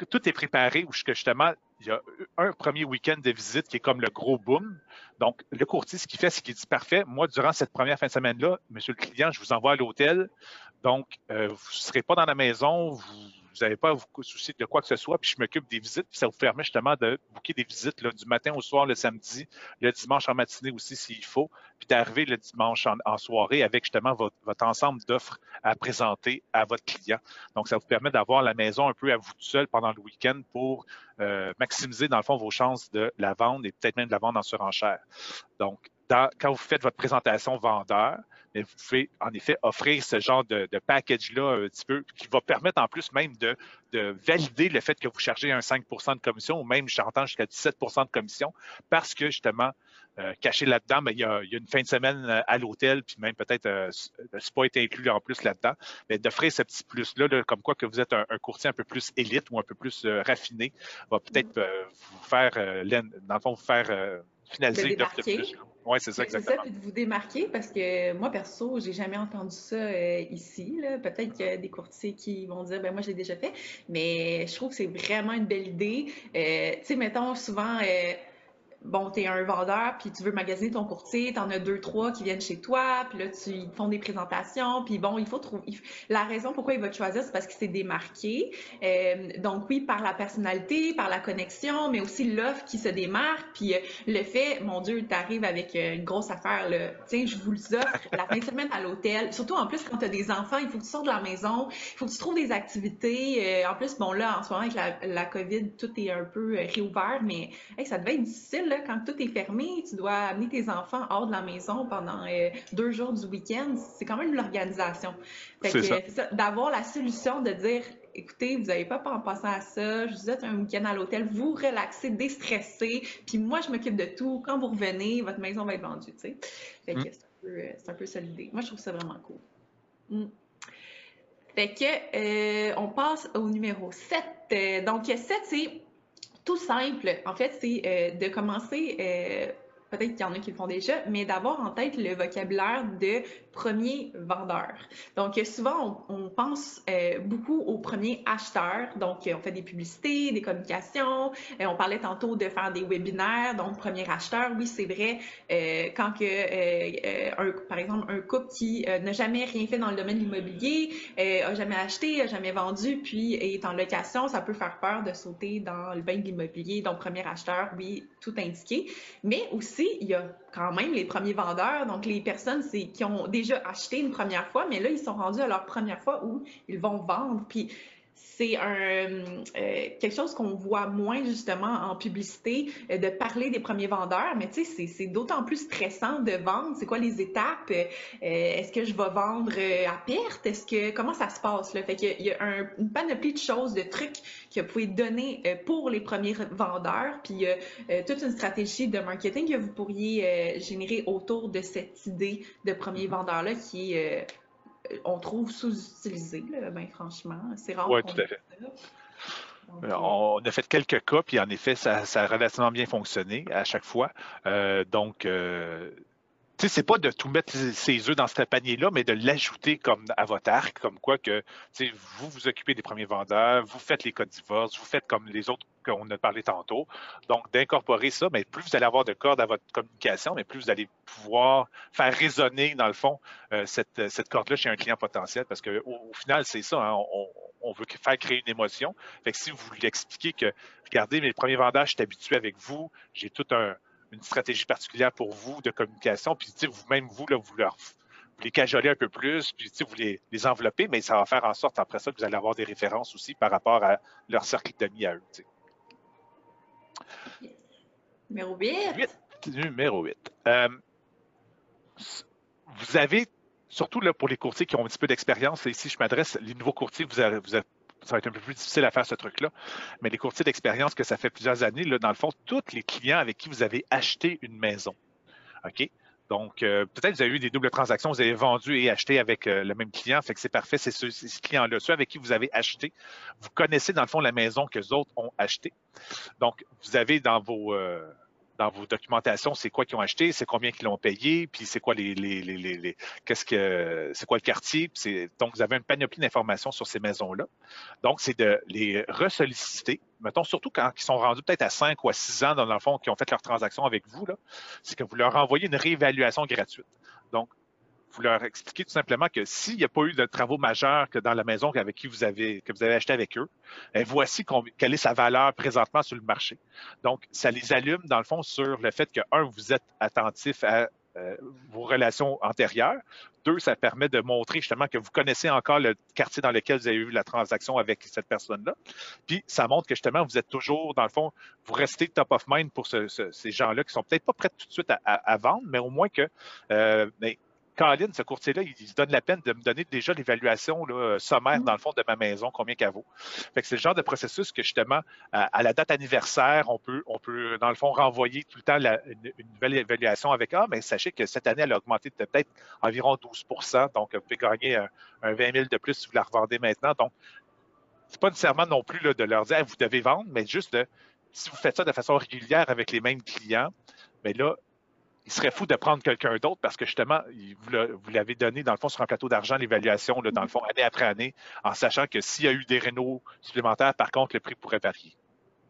tout est préparé où justement, il y a un premier week-end de visite qui est comme le gros boom. Donc, le courtier, ce qu'il fait, c'est qu'il dit parfait, moi, durant cette première fin de semaine-là, monsieur le client, je vous envoie à l'hôtel. Donc, euh, vous ne serez pas dans la maison, vous n'avez pas à vous soucier de quoi que ce soit, puis je m'occupe des visites, puis ça vous permet justement de booker des visites là, du matin au soir, le samedi, le dimanche en matinée aussi s'il faut, puis d'arriver le dimanche en, soirée avec justement votre, ensemble d'offres à présenter à votre client. Donc, ça vous permet d'avoir la maison un peu à vous tout seul pendant le week-end pour euh, maximiser, dans le fond, vos chances de la vendre et peut-être même de la vendre en surenchère. Donc, quand vous faites votre présentation vendeur, vous pouvez en effet offrir ce genre de, package-là un petit peu qui va permettre en plus même de, valider le fait que vous chargez un 5% de commission ou même, j'entends, jusqu'à 17% de commission parce que justement, euh, caché là-dedans, mais il, y a, une fin de semaine euh, à l'hôtel, puis même peut-être euh, le spa est inclus en plus là-dedans. Mais d'offrir ce petit plus-là, comme quoi que vous êtes un, courtier un peu plus élite ou un peu plus raffiné, va peut-être vous faire, dans le fond, vous faire finaliser une offre de plus. Oui, c'est ça, exactement. C'est ça, de vous démarquer parce que moi, perso, j'ai jamais entendu ça euh, ici. Peut-être qu'il y a des courtiers qui vont dire, ben moi, je l'ai déjà fait, mais je trouve que c'est vraiment une belle idée. Euh, tu sais, mettons, souvent, euh, bon, tu es un vendeur, puis tu veux magasiner ton courtier, tu en as deux, trois qui viennent chez toi, puis là, tu, ils font des présentations, puis bon, il faut trouver... La raison pourquoi il va te choisir, c'est parce qu'il s'est démarqué. Euh, donc oui, par la personnalité, par la connexion, mais aussi l'offre qui se démarque, puis euh, le fait, mon Dieu, tu arrives avec euh, une grosse affaire, là, tiens, je vous le offre la fin de semaine à l'hôtel, surtout en plus quand tu as des enfants, il faut que tu sortes de la maison, il faut que tu trouves des activités. en plus, bon là, en ce moment, avec la, la COVID, tout est un peu réouvert, mais ça devait être difficile, là, quand tout est fermé, tu dois amener tes enfants hors de la maison pendant euh, deux jours du week-end, c'est quand même l'organisation. D'avoir la solution de dire écoutez, vous n'avez pas en passant à ça, je vous êtes un week-end à l'hôtel, vous relaxez, déstressez, puis moi, je m'occupe de tout. Quand vous revenez, votre maison va être vendue, tu sais. Mm. Euh, c'est un, peu ça l'idée. Moi, je trouve ça vraiment cool. Mm. Fait que, euh, on passe au numéro 7. Donc, 7, c'est tout simple. En fait, c'est euh, de commencer, euh, peut-être qu'il y en a qui le font déjà, mais d'avoir en tête le vocabulaire de premier vendeur. Donc, souvent, on, pense euh, beaucoup au premier acheteur. Donc, on fait des publicités, des communications. Euh, on parlait tantôt de faire des webinaires. Donc, premier acheteur, oui, c'est vrai. Euh, quand que, par exemple, un couple qui n'a jamais rien fait dans le domaine de l'immobilier, a jamais acheté, a jamais vendu, puis est en location, ça peut faire peur de sauter dans le bain de l'immobilier. Donc, premier acheteur, oui, tout indiqué. Mais aussi, il y a quand même les premiers vendeurs, donc les personnes qui ont déjà acheté une première fois, mais là, ils sont rendus à leur première fois où ils vont vendre. Puis c'est un, euh, quelque chose qu'on voit moins justement en publicité, euh, de parler des premiers vendeurs, mais tu sais, c'est d'autant plus stressant de vendre. C'est quoi les étapes? Euh, est-ce que je vais vendre à perte? Est-ce que comment ça se passe? Là? Fait qu'il y a un, une panoplie de choses, de trucs que vous pouvez donner pour les premiers vendeurs, puis toute une stratégie de marketing que vous pourriez générer autour de cette idée de premier vendeur-là qui est on trouve sous-utilisé, ben, franchement. C'est rare. Oui, tout à fait. Euh, on a fait quelques cas, puis en effet, ça, a relativement bien fonctionné à chaque fois. Euh, donc, euh, sais, c'est pas de tout mettre ses œufs dans ce panier-là, mais de l'ajouter comme à votre arc, comme quoi que vous vous occupez des premiers vendeurs, vous faites les codes divorce, vous faites comme les autres qu'on a parlé tantôt. Donc, d'incorporer ça, mais plus vous allez avoir de cordes à votre communication, mais plus vous allez pouvoir faire résonner, dans le fond, euh, cette, cette corde-là chez un client potentiel, parce qu'au au final, c'est ça, hein, on, on, veut faire créer une émotion. Fait que si vous lui expliquez que, regardez, mes premiers vendeurs, je suis habitué avec vous, j'ai tout un une stratégie particulière pour vous de communication. Puis, vous-même, vous, là, vous, leur, vous les cajolez un peu plus, puis vous les, les enveloppez, mais ça va faire en sorte, après ça, que vous allez avoir des références aussi par rapport à leur cercle d'amis à eux. Numéro 8. Numéro 8. Euh, vous avez, surtout là, pour les courtiers qui ont un petit peu d'expérience, ici je m'adresse, les nouveaux courtiers, vous, avez, vous, ça va être un peu plus difficile à faire ce truc-là. Mais les courtiers d'expérience que ça fait plusieurs années, là, dans le fond, tous les clients avec qui vous avez acheté une maison. OK? Donc, euh, peut-être vous avez eu des doubles transactions, vous avez vendu et acheté avec euh, le même client, fait que c'est parfait, c'est ce, ces clients-là, ceux avec qui vous avez acheté, vous connaissez dans le fond la maison que les autres ont acheté. Donc, vous avez dans vos, euh, dans vos documentations, c'est quoi qu'ils ont acheté, c'est combien qu'ils l'ont payé, puis c'est quoi les, les, les, les qu'est-ce que c'est quoi le quartier. donc, vous avez une panoplie d'informations sur ces maisons-là. Donc, c'est de les ressolliciter. Mettons, surtout quand ils sont rendus peut-être à 5 ou à 6 ans dans le fond, qui ont fait leur transaction avec vous, c'est que vous leur envoyez une réévaluation gratuite. Donc, vous leur expliquez tout simplement que s'il n'y a pas eu de travaux majeurs que dans la maison avec qui vous avez, que vous avez acheté avec eux, eh, voici quelle est sa valeur présentement sur le marché. Donc, ça les allume, dans le fond, sur le fait que, un, vous êtes attentif à euh, vos relations antérieures. Deux, ça permet de montrer justement que vous connaissez encore le quartier dans lequel vous avez eu la transaction avec cette personne-là. Puis, ça montre que justement, vous êtes toujours, dans le fond, vous restez top of mind pour ces gens-là qui sont peut-être pas prêts tout de suite à, vendre, mais au moins que euh, Caroline, ce courtier-là, il, se donne la peine de me donner déjà l'évaluation sommaire, mm. dans le fond, de ma maison, combien qu'elle vaut. Fait que c'est le genre de processus que, justement, à, la date anniversaire, on peut, on peut, dans le fond, renvoyer tout le temps une, nouvelle évaluation avec Ah, mais sachez que cette année, elle a augmenté de peut-être environ 12% Donc, vous pouvez gagner un, 20 000 de plus si vous la revendez maintenant. Donc, c'est pas nécessairement non plus de leur dire vous devez vendre, mais juste de si vous faites ça de façon régulière avec les mêmes clients, mais là, il serait fou de prendre quelqu'un d'autre parce que justement, vous l'avez donné dans le fond sur un plateau d'argent, l'évaluation, dans le fond, année après année, en sachant que s'il y a eu des rénaux supplémentaires, par contre, le prix pourrait varier.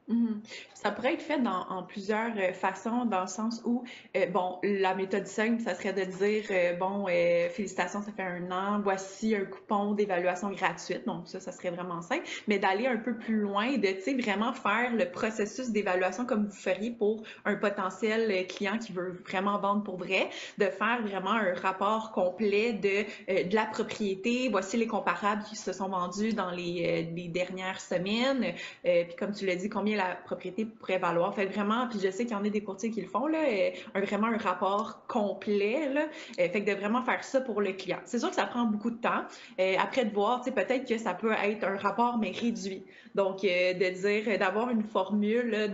Mhm. Ça pourrait être fait dans, en plusieurs euh, façons, dans le sens où, euh, bon, la méthode simple, ça serait de dire, euh, bon, félicitations, ça fait un an, voici un coupon d'évaluation gratuite. Donc, ça, ça serait vraiment simple. Mais d'aller un peu plus loin, de, tu sais, vraiment faire le processus d'évaluation comme vous feriez pour un potentiel client qui veut vraiment vendre pour vrai, de faire vraiment un rapport complet de, de la propriété. Voici les comparables qui se sont vendus dans les, les dernières semaines. puis, comme tu l'as dit, combien la propriété pourrait valoir. Fait vraiment, puis je sais qu'il y en a des courtiers qui le font, là, euh, vraiment un rapport complet. Là, euh, fait que de vraiment faire ça pour le client. C'est sûr que ça prend beaucoup de temps. Euh, après de voir, peut-être que ça peut être un rapport, mais réduit. Donc, de dire, d'avoir une formule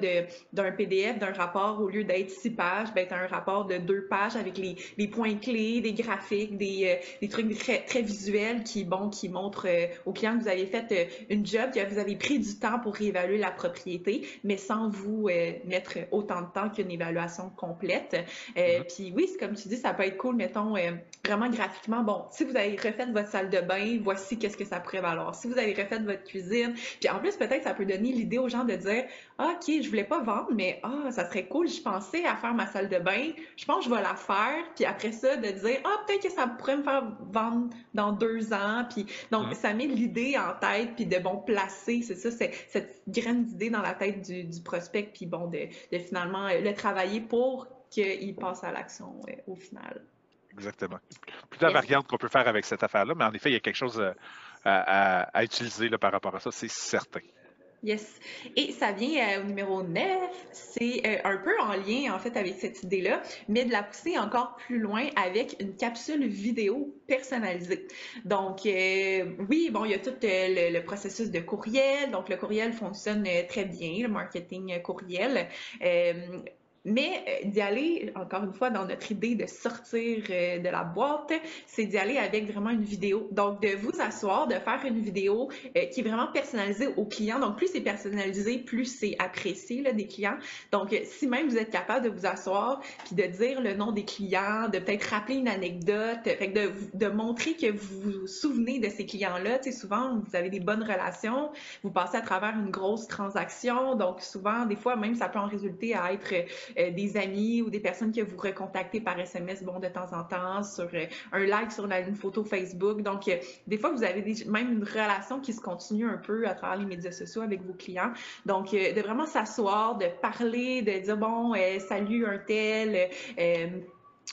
d'un PDF, d'un rapport, au lieu d'être six pages, ben, un rapport de deux pages avec les, points clés, des graphiques, des, trucs très, très visuels qui, bon, qui montrent au client que vous avez fait une job, que vous avez pris du temps pour réévaluer la propriété mais sans vous euh, mettre autant de temps qu'une évaluation complète. Euh, mm-hmm. Puis oui, comme tu dis, ça peut être cool, mettons, euh, vraiment graphiquement. Bon, si vous avez refait votre salle de bain, voici qu'est-ce que ça pourrait valoir. Si vous avez refait votre cuisine, puis en plus, peut-être ça peut donner l'idée aux gens de dire, ah, OK, je voulais pas vendre, mais ah, ça serait cool, je pensais à faire ma salle de bain, je pense que je vais la faire, puis après ça, de dire, ah, peut-être que ça pourrait me faire vendre dans deux ans, puis donc, ça met l'idée en tête, puis de bon placer, c'est ça, c'est cette graine d'idée dans la tête du, prospect, puis bon, de, finalement euh, le travailler pour qu'il passe à l'action euh, au final. Exactement. Plusieurs variantes qu'on peut faire avec cette affaire-là, mais en effet, il y a quelque chose euh, à, utiliser là, par rapport à ça, c'est certain. Yes. Et ça vient au numéro 9. C'est un peu en lien, en fait, avec cette idée-là, mais de la pousser encore plus loin avec une capsule vidéo personnalisée. Donc, oui, bon, il y a tout le, processus de courriel. Donc, le courriel fonctionne très bien, le marketing courriel mais euh, d'y aller, encore une fois, dans notre idée de sortir euh, de la boîte, c'est d'y aller avec vraiment une vidéo. Donc, de vous asseoir, de faire une vidéo euh, qui est vraiment personnalisée aux clients. Donc, plus c'est personnalisé, plus c'est apprécié là, des clients. Donc, si même vous êtes capable de vous asseoir puis de dire le nom des clients, de peut-être rappeler une anecdote, fait de, de montrer que vous vous souvenez de ces clients-là. Tu sais, souvent, vous avez des bonnes relations, vous passez à travers une grosse transaction. Donc, souvent, des fois, même, ça peut en résulter à être euh, des amis ou des personnes que vous recontactez par SMS, bon, de temps en temps, sur euh, un like sur une photo Facebook. Donc, euh, des fois, vous avez même une relation qui se continue un peu à travers les médias sociaux avec vos clients. Donc, de vraiment s'asseoir, de parler, de dire, bon, salut un tel,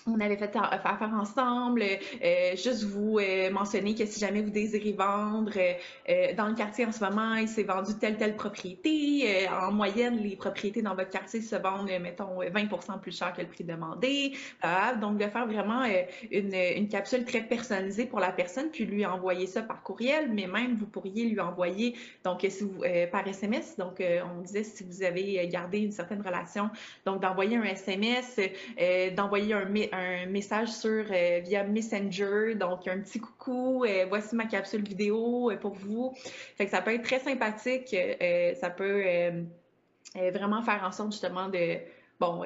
on avait fait affaire ensemble, euh, juste vous euh, mentionner que si jamais vous désirez vendre euh, dans le quartier en ce moment, il s'est vendu telle telle propriété. en moyenne, les propriétés dans votre quartier se vendent, mettons, 20% plus cher que le prix demandé. donc, de faire vraiment une, capsule très personnalisée pour la personne, puis lui envoyer ça par courriel, mais même vous pourriez lui envoyer donc par SMS. Donc, on disait si vous avez gardé une certaine relation, donc d'envoyer un SMS, d'envoyer un un message sur euh, via Messenger, donc un petit coucou, euh, voici ma capsule vidéo euh, pour vous. Fait que ça peut être très sympathique, ça peut vraiment faire en sorte justement de bon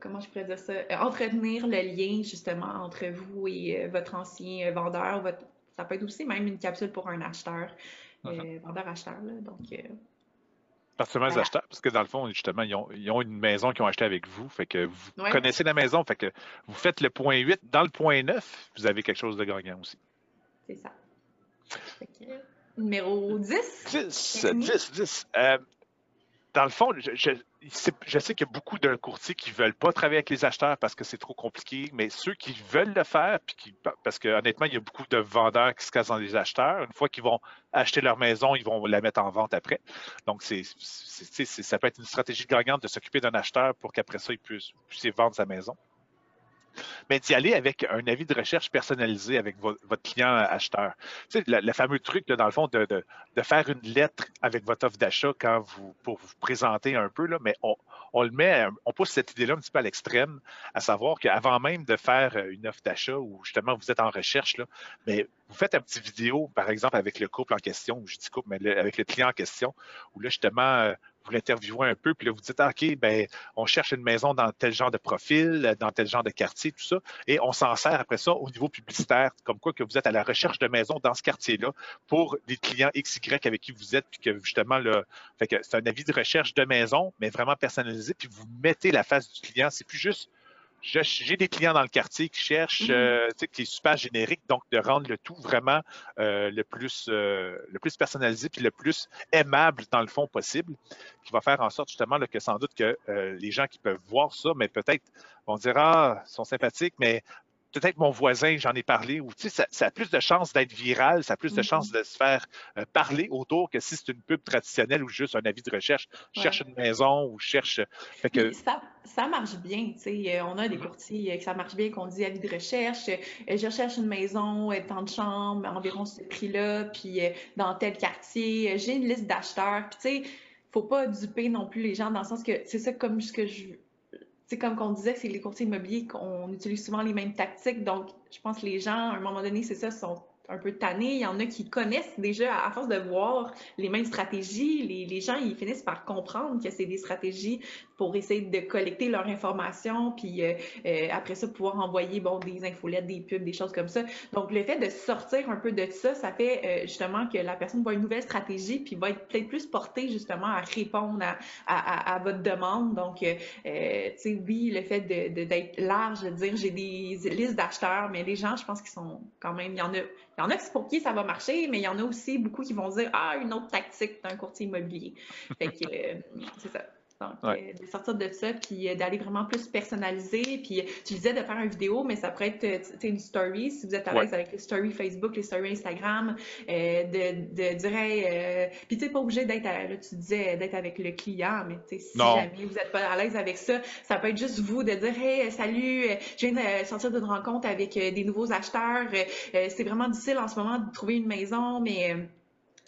comment je pourrais dire ça, entretenir le lien justement entre vous et votre ancien vendeur. Votre... Ça peut être aussi même une capsule pour un acheteur, uh-huh. vendeur-acheteur. Donc, particulièrement les acheteurs, parce que dans le fond, justement, ils ont, une maison qu'ils ont achetée avec vous. Fait que vous connaissez la maison. Fait que vous faites le point 8. Dans le point 9, vous avez quelque chose de gagnant aussi. C'est ça. numéro 10. 10, 10, 10 dans le fond, je, je, sais qu'il y a beaucoup de courtiers qui ne veulent pas travailler avec les acheteurs parce que c'est trop compliqué, mais ceux qui veulent le faire, puis parce que honnêtement, il y a beaucoup de vendeurs qui se cassent dans les acheteurs. Une fois qu'ils vont acheter leur maison, ils vont la mettre en vente après. Donc, c'est, ça peut être une stratégie gagnante de s'occuper d'un acheteur pour qu'après ça, il puisse, puisse vendre sa maison mais d'y aller avec un avis de recherche personnalisé avec votre client acheteur. Tu sais, le, fameux truc, dans le fond, de, faire une lettre avec votre offre d'achat quand vous, pour vous présenter un peu, mais on, le met, on pousse cette idée-là un petit peu à l'extrême, à savoir qu'avant même de faire une offre d'achat où justement vous êtes en recherche, mais vous faites un petit vidéo, par exemple, avec le couple en question, ou je dis couple, mais avec le client en question, où là, justement, euh, vous l'interviewez un peu, puis là, vous dites, ah, OK, ben, on cherche une maison dans tel genre de profil, dans tel genre de quartier, tout ça, et on s'en sert après ça au niveau publicitaire, comme quoi que vous êtes à la recherche de maisons dans ce quartier-là pour des clients XY avec qui vous êtes, puis que justement, fait que c'est un avis de recherche de maison, mais vraiment personnalisé, puis vous mettez la face du client. C'est plus juste j'ai des clients dans le quartier qui cherchent, mm-hmm. euh, tu sais, qui est super générique, donc de rendre le tout vraiment euh, le plus euh, le plus personnalisé puis le plus aimable dans le fond possible, qui va faire en sorte justement que sans doute que les gens qui peuvent voir ça, mais peut-être vont dire ah, ils sont sympathiques, mais peut-être mon voisin, j'en ai parlé, ou tu sais, ça, a plus de chances d'être viral, ça a plus de chances mm-hmm. de se faire euh, parler autour que si c'est une pub traditionnelle ou juste un avis de recherche. cherche une maison ou cherche. que... ça, ça, marche bien, tu sais. Euh, on a des mm-hmm. courtiers euh, que ça marche bien, qu'on dit avis de recherche. je recherche une maison, tant de chambres, environ ce prix-là, puis dans tel quartier. J'ai une liste d'acheteurs, puis tu sais, faut pas duper non plus les gens dans le sens que c'est ça comme ce que je c'est comme qu'on disait, c'est les courtiers immobiliers qu'on utilise souvent les mêmes tactiques. Donc, je pense que les gens, à un moment donné, c'est ça, sont un peu tanné. Il y en a qui connaissent déjà, à force de voir les mêmes stratégies, les, les gens, ils finissent par comprendre que c'est des stratégies pour essayer de collecter leur information, puis euh, euh, après ça, pouvoir envoyer bon, des infolettes, des pubs, des choses comme ça. Donc, le fait de sortir un peu de ça, ça fait euh, justement que la personne voit une nouvelle stratégie, puis va être peut-être plus portée justement à répondre à, à, votre demande. Donc, tu sais, oui, le fait d'être de, large, de dire j'ai des listes d'acheteurs, mais les gens, je pense qu'ils sont quand même, il y en a il y en a pour qui ça va marcher, mais il y en a aussi beaucoup qui vont dire Ah, une autre tactique d'un courtier immobilier. Fait que euh, c'est ça. Donc, euh, de sortir de ça, puis euh, d'aller vraiment plus personnaliser. Puis tu disais de faire une vidéo, mais ça pourrait être une story, si vous êtes à l'aise avec les stories Facebook, les stories Instagram, de, de dire, puis tu n'es pas obligé d'être, là, tu disais, d'être avec le client, mais si jamais vous n'êtes pas à l'aise avec ça, ça peut être juste vous de dire, hey, salut, je viens de sortir d'une rencontre avec des nouveaux acheteurs. c'est vraiment difficile en ce moment de trouver une maison, mais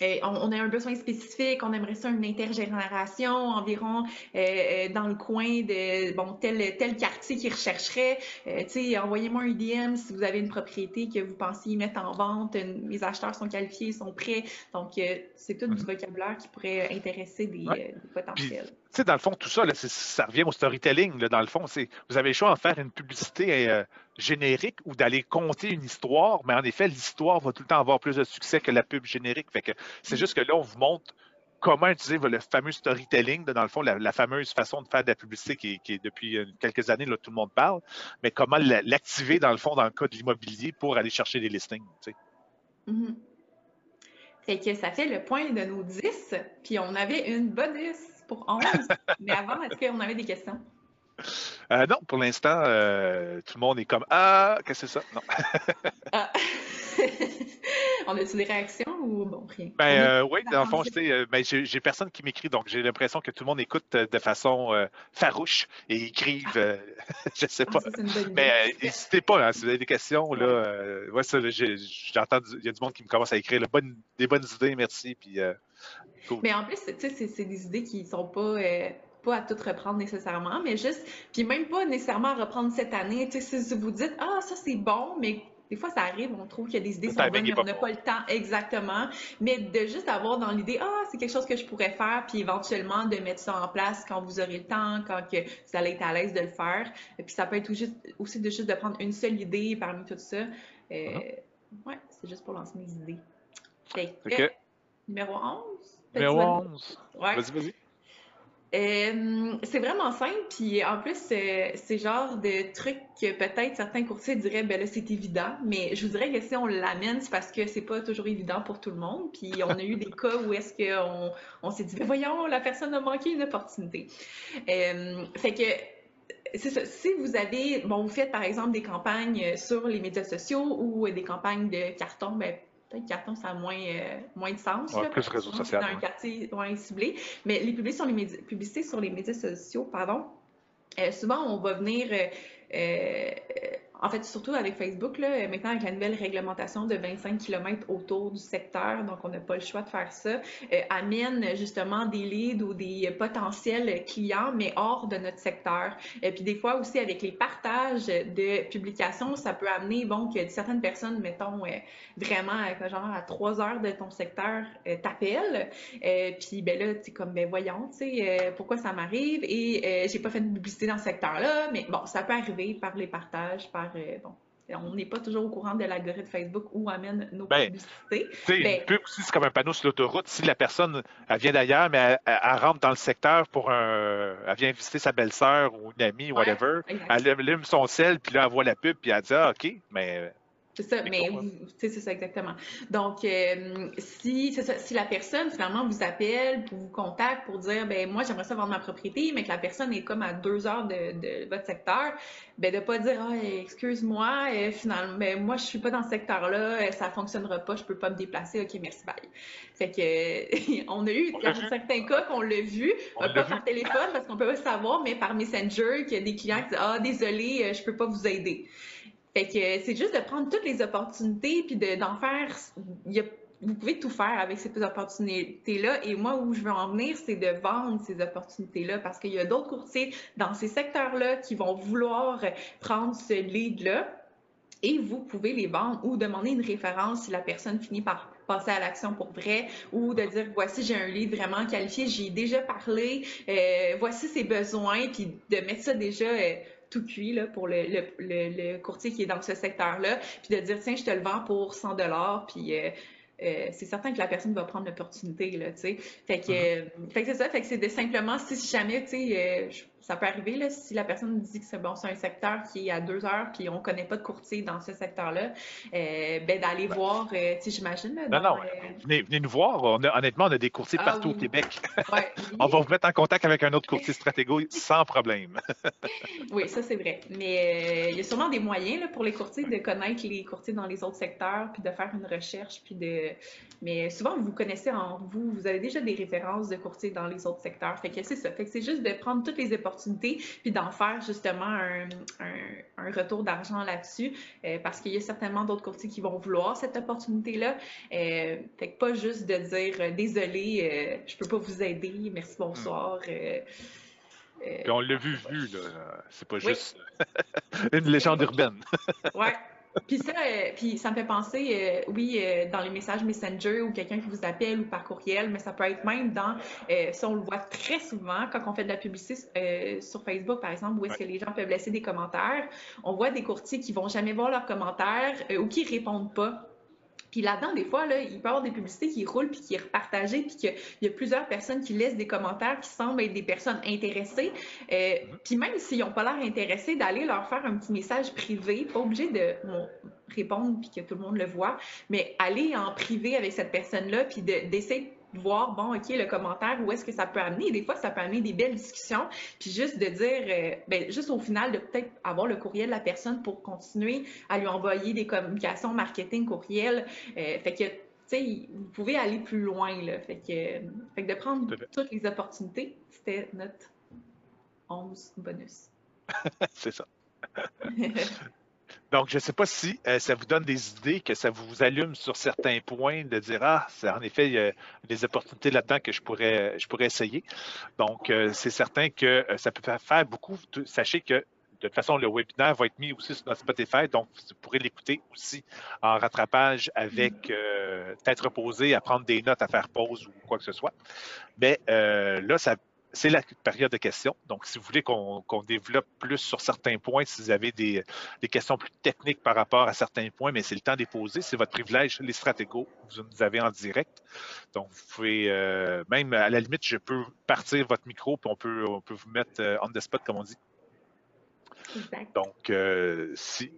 euh, on, a un besoin spécifique, on aimerait ça une intergénération environ euh, euh, dans le coin de bon tel tel quartier qui rechercherait. tu sais, envoyez-moi un DM si vous avez une propriété que vous pensez mettre en vente. mes acheteurs sont qualifiés, sont prêts. Donc, c'est tout du mhm. vocabulaire qui pourrait intéresser des, potentiels. tu sais, dans le fond, tout ça, ça revient au storytelling. dans le fond, c'est vous avez le choix de faire une publicité générique ou d'aller conter une histoire, mais en effet, l'histoire va tout le temps avoir plus de succès que la pub générique. Fait que c'est juste que là, on vous montre comment utiliser le fameux storytelling, dans le fond, la, fameuse façon de faire de la publicité qui, est depuis euh, quelques années, là, tout le monde parle, mais comment l'activer, dans le fond, dans le cas de l'immobilier pour aller chercher des listings. Tu mm-hmm. Fait que ça fait le point de nos 10, puis on avait une bonus pour 11. mais avant, est-ce qu'on avait des questions? Euh, non, pour l'instant, euh, tout le monde est comme Ah, qu'est-ce que c'est ça? Non. Ah. On a-tu des réactions ou bon, rien? Ben euh, oui, dans le fond, ben, j'ai personne qui m'écrit, donc j'ai l'impression que tout le monde écoute de façon farouche et écrive, je ne sais pas. Ah, Mais n'hésitez pas, hein, si vous avez des questions, là, ouais, j'entends, il y a du monde qui me commence à écrire des bonnes idées, merci, puis Mais en plus, tu sais, c'est des idées qui ne sont pas pas à tout reprendre nécessairement, mais juste, puis même pas nécessairement reprendre cette année. Tu sais, si vous dites, ah, ça c'est bon, mais des fois, ça arrive, on trouve qu'il y a des idées sont bonnes, mais on n'a pas le temps exactement. Mais de juste avoir dans l'idée, ah, c'est quelque chose que je pourrais faire, puis éventuellement de mettre ça en place quand vous aurez le temps, quand que vous allez être à l'aise de le faire. Et puis ça peut être aussi de juste de prendre une seule idée parmi tout ça. Euh. Ouais, c'est juste pour lancer mes idées. Fait numéro 11. Numéro 11. Ouais. Vas-y, vas-y. Euh, c'est vraiment simple, puis en plus, c'est genre de trucs que peut-être certains courtiers diraient, ben là, c'est évident, mais je vous dirais que si on l'amène, c'est parce que c'est pas toujours évident pour tout le monde, puis on a eu des cas où est-ce qu'on on, s'est dit, ben voyons, la personne a manqué une opportunité. Euh, fait que c'est ça. Si vous avez, bon, vous faites par exemple des campagnes sur les médias sociaux ou des campagnes de carton, ben peut-être carton, ça a moins, euh, moins de sens. Ouais, plus réseau social. Dans un quartier moins ciblé. Mais les publicités sur les médias, publicités sur les médias sociaux, pardon, euh, souvent, on va venir euh, en fait, surtout avec Facebook, là, maintenant avec la nouvelle réglementation de 25 km autour du secteur, donc on n'a pas le choix de faire ça, euh, amène justement des leads ou des potentiels clients, mais hors de notre secteur. Et puis des fois aussi avec les partages de publications, ça peut amener bon que certaines personnes, mettons euh, vraiment genre à trois heures de ton secteur, euh, t'appellent, puis ben là tu comme ben voyons, tu sais pourquoi ça m'arrive? Et j'ai pas fait de publicité dans ce secteur-là, mais bon ça peut arriver par les partages, par euh, bon, on n'est pas toujours au courant de l'algorithme Facebook où amène nos ben, publicités. Ben, une pub aussi, c'est comme un panneau sur l'autoroute. Si la personne, elle vient d'ailleurs, mais elle, rentre dans le secteur pour un. Elle vient visiter sa belle-sœur ou une amie, whatever. Elle allume son sel, puis là, elle voit la pub, puis elle dit Ah, OK, mais c'est ça, mais c'est ça exactement. Donc, euh, si, ça, si la personne finalement vous appelle, vous contacte pour dire, ben moi j'aimerais ça vendre ma propriété, mais que la personne est comme à deux heures de, de votre secteur, ben de pas dire, ah excuse-moi, euh, finalement, ben moi je suis pas dans ce secteur-là, euh, ça fonctionnera pas, je peux pas me déplacer, ok merci bye. Fait que on a eu dans certains cas qu'on l'a vu, pas par téléphone parce qu'on peut pas savoir, mais par Messenger, qu'il y a des clients qui disent, ah désolé, je peux pas vous aider. Fait que c'est juste de prendre toutes les opportunités puis d'en faire. vous pouvez tout faire avec ces opportunités-là. Et moi, où je veux en venir, c'est de vendre ces opportunités-là parce qu'il y a d'autres courtiers dans ces secteurs-là qui vont vouloir prendre ce lead-là. Et vous pouvez les vendre ou demander une référence si la personne finit par passer à l'action pour vrai ou de dire voici j'ai un lead vraiment qualifié, j'y ai déjà parlé, euh, voici ses besoins, puis de mettre ça déjà euh, tout cuit là, pour le, le, le, courtier qui est dans ce secteur-là, puis de dire tiens, je te le vends pour 100 dollars, puis euh, euh, c'est certain que la personne va prendre l'opportunité, là, tu sais. Fait que, uh-huh. euh, fait que c'est ça, fait que c'est de simplement, si jamais, tu sais, ça peut arriver là, si la personne dit que c'est bon, c'est un secteur qui est à deux heures puis on connaît pas de courtier dans ce secteur-là, euh, ben d'aller ben, voir, euh, tu sais, j'imagine. Non, non, euh, venez, venez, nous voir. On a, honnêtement, on a des courtiers ah partout au Québec. on va vous mettre en contact avec un autre courtier stratégo sans problème. oui, ça c'est vrai. Mais il y a sûrement des moyens là, pour les courtiers de connaître les courtiers dans les autres secteurs puis de faire une recherche puis de. Mais souvent vous connaissez en vous, vous avez déjà des références de courtiers dans les autres secteurs. Fait que c'est ça. Fait que c'est juste de prendre toutes les puis d'en faire justement un, retour d'argent là-dessus, euh, parce qu'il y a certainement d'autres courtiers qui vont vouloir cette opportunité-là. Euh, fait que pas juste de dire euh, désolé, je peux pas vous aider, merci, bonsoir. Puis on l'a vu, vu, là. C'est pas juste une légende urbaine. ouais. Puis ça, euh, puis ça me fait penser, euh, oui, euh, dans les messages Messenger ou quelqu'un qui vous appelle ou par courriel, mais ça peut être même dans, ça on le voit très souvent quand on fait de la publicité sur Facebook, par exemple, où est-ce que les gens peuvent laisser des commentaires. On voit des courtiers qui vont jamais voir leurs commentaires ou qui répondent pas puis là-dedans, des fois, là, il peut y avoir des publicités qui roulent puis qui est repartagées puis qu'il y a plusieurs personnes qui laissent des commentaires qui semblent être des personnes intéressées. Euh, mm-hmm. Puis même s'ils n'ont pas l'air intéressés, d'aller leur faire un petit message privé, pas obligé de répondre puis que tout le monde le voit, mais aller en privé avec cette personne-là puis d'essayer voir, bon, OK, le commentaire, où est-ce que ça peut amener? Des fois, ça peut amener des belles discussions. Puis juste de dire, euh, ben, juste au final, de peut-être avoir le courriel de la personne pour continuer à lui envoyer des communications marketing courriel. Euh, fait que, tu sais, vous pouvez aller plus loin, là. Fait que, fait que de prendre toutes les opportunités, c'était notre 11 bonus. C'est ça. Donc, je ne sais pas si euh, ça vous donne des idées, que ça vous allume sur certains points, de dire Ah, c'est en effet, il y a des opportunités là-dedans que je pourrais, je pourrais essayer. Donc, euh, c'est certain que euh, ça peut faire beaucoup. Sachez que de toute façon, le webinaire va être mis aussi sur notre Spotify, donc vous pourrez l'écouter aussi en rattrapage avec euh, tête reposée, à prendre des notes, à faire pause ou quoi que ce soit. Mais là, ça c'est la période de questions. Donc, si vous voulez qu'on développe plus sur certains points, si vous avez des, questions plus techniques par rapport à certains points, mais c'est le temps de les poser. C'est votre privilège, les stratégos, vous nous avez en direct. Donc, vous pouvez, euh, même à la limite, je peux partir votre micro, puis on peut, on peut vous mettre euh, on the spot, comme on dit. Donc, euh, si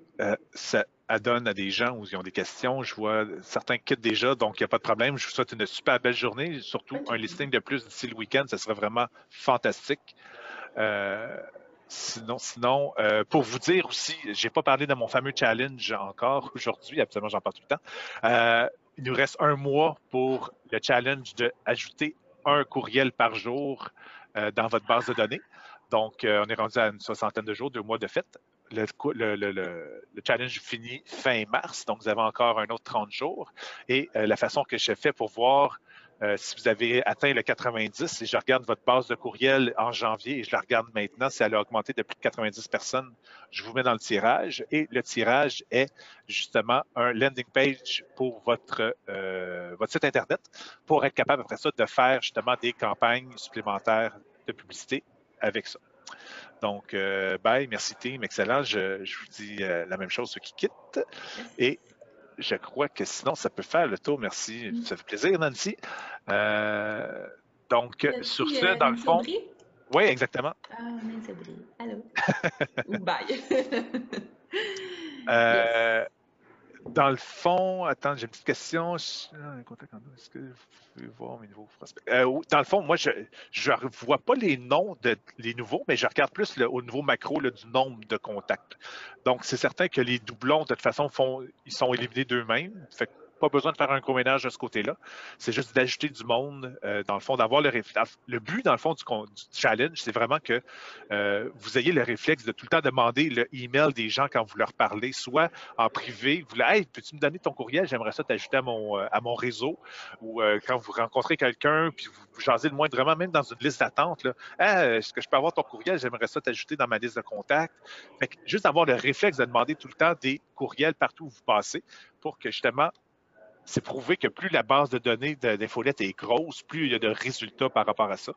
ça adonne à des gens où ils ont des questions, je vois certains quittent déjà, donc il n'y a pas de problème. Je vous souhaite une super belle journée, surtout un listing de plus d'ici le week-end, ce serait vraiment fantastique. Euh, sinon, sinon euh, pour vous dire aussi, j'ai pas parlé de mon fameux challenge encore aujourd'hui, absolument j'en parle tout le temps. il nous reste un mois pour le challenge d'ajouter un courriel par jour dans votre base de données. Donc, euh, on est rendu à une soixantaine de jours, deux mois de fête. Le, challenge finit fin mars, donc vous avez encore un autre 30 jours. Et euh, la façon que je fais pour voir euh, si vous avez atteint le 90, si je regarde votre base de courriel en janvier et je la regarde maintenant, si elle a augmenté de plus de 90 personnes, je vous mets dans le tirage. Et le tirage est justement un landing page pour votre, votre site Internet pour être capable après ça de faire justement des campagnes supplémentaires de publicité avec ça. Donc, euh, bye, merci team, excellent. Je, vous dis euh, la même chose ceux qui quittent. Et je crois que sinon, ça peut faire le tour. Merci. Mm. Ça fait plaisir, Nancy. Euh, donc, sur ce, dans le fond. Oui, exactement. Ah, Nancy Allô. bye. dans le fond, attends, j'ai une petite question. Est-ce que vous pouvez voir mes nouveaux prospects? Euh, dans le fond, moi, je ne vois pas les noms des nouveaux, mais je regarde plus au niveau macro du nombre de contacts. Donc, c'est certain que les doublons, de toute façon, font, ils sont éliminés d'eux-mêmes. Pas besoin de faire un gros ménage de ce côté-là. C'est juste d'ajouter du monde, euh, dans le fond, d'avoir le réflexe. Le but, dans le fond, du, challenge, c'est vraiment que euh, vous ayez le réflexe de tout le temps demander le email des gens quand vous leur parlez, soit en privé, vous Hey, peux-tu me donner ton courriel? J'aimerais ça t'ajouter à mon, euh, à mon réseau. Ou quand vous rencontrez quelqu'un, puis vous, jasez le moindrement, même dans une liste d'attente, est-ce que je peux avoir ton courriel? J'aimerais ça t'ajouter dans ma liste de contacts. Fait que juste avoir le réflexe de demander tout le temps des courriels partout où vous passez pour que justement c'est prouvé que plus la base de données d'infolettes est grosse, plus il y a de résultats par rapport à ça.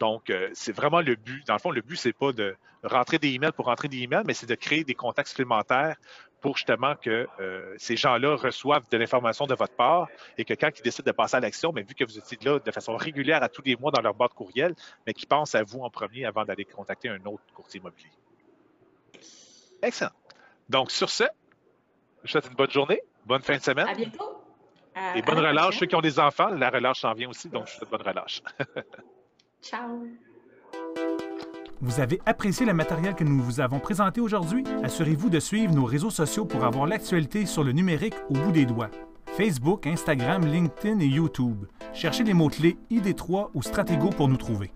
Donc, euh, c'est vraiment le but. Dans le fond, le but, c'est pas de rentrer des emails pour rentrer des emails, mais c'est de créer des contacts supplémentaires pour justement que euh, ces gens-là reçoivent de l'information de votre part et que quand ils décident de passer à l'action, mais vu que vous étiez là de façon régulière à tous les mois dans leur boîte courriel, mais qu'ils pensent à vous en premier avant d'aller contacter un autre courtier immobilier. Excellent. Donc, sur ce, je vous souhaite une bonne journée, bonne fin de semaine. À bientôt. Et bonne relâche. Ceux qui ont des enfants, la relâche s'en vient aussi, donc je souhaite bonne relâche. Ciao. Vous avez apprécié le matériel que nous vous avons présenté aujourd'hui? Assurez-vous de suivre nos réseaux sociaux pour avoir l'actualité sur le numérique au bout des doigts. Facebook, Instagram, LinkedIn et YouTube. Cherchez les mots-clés ID3 ou Stratego pour nous trouver.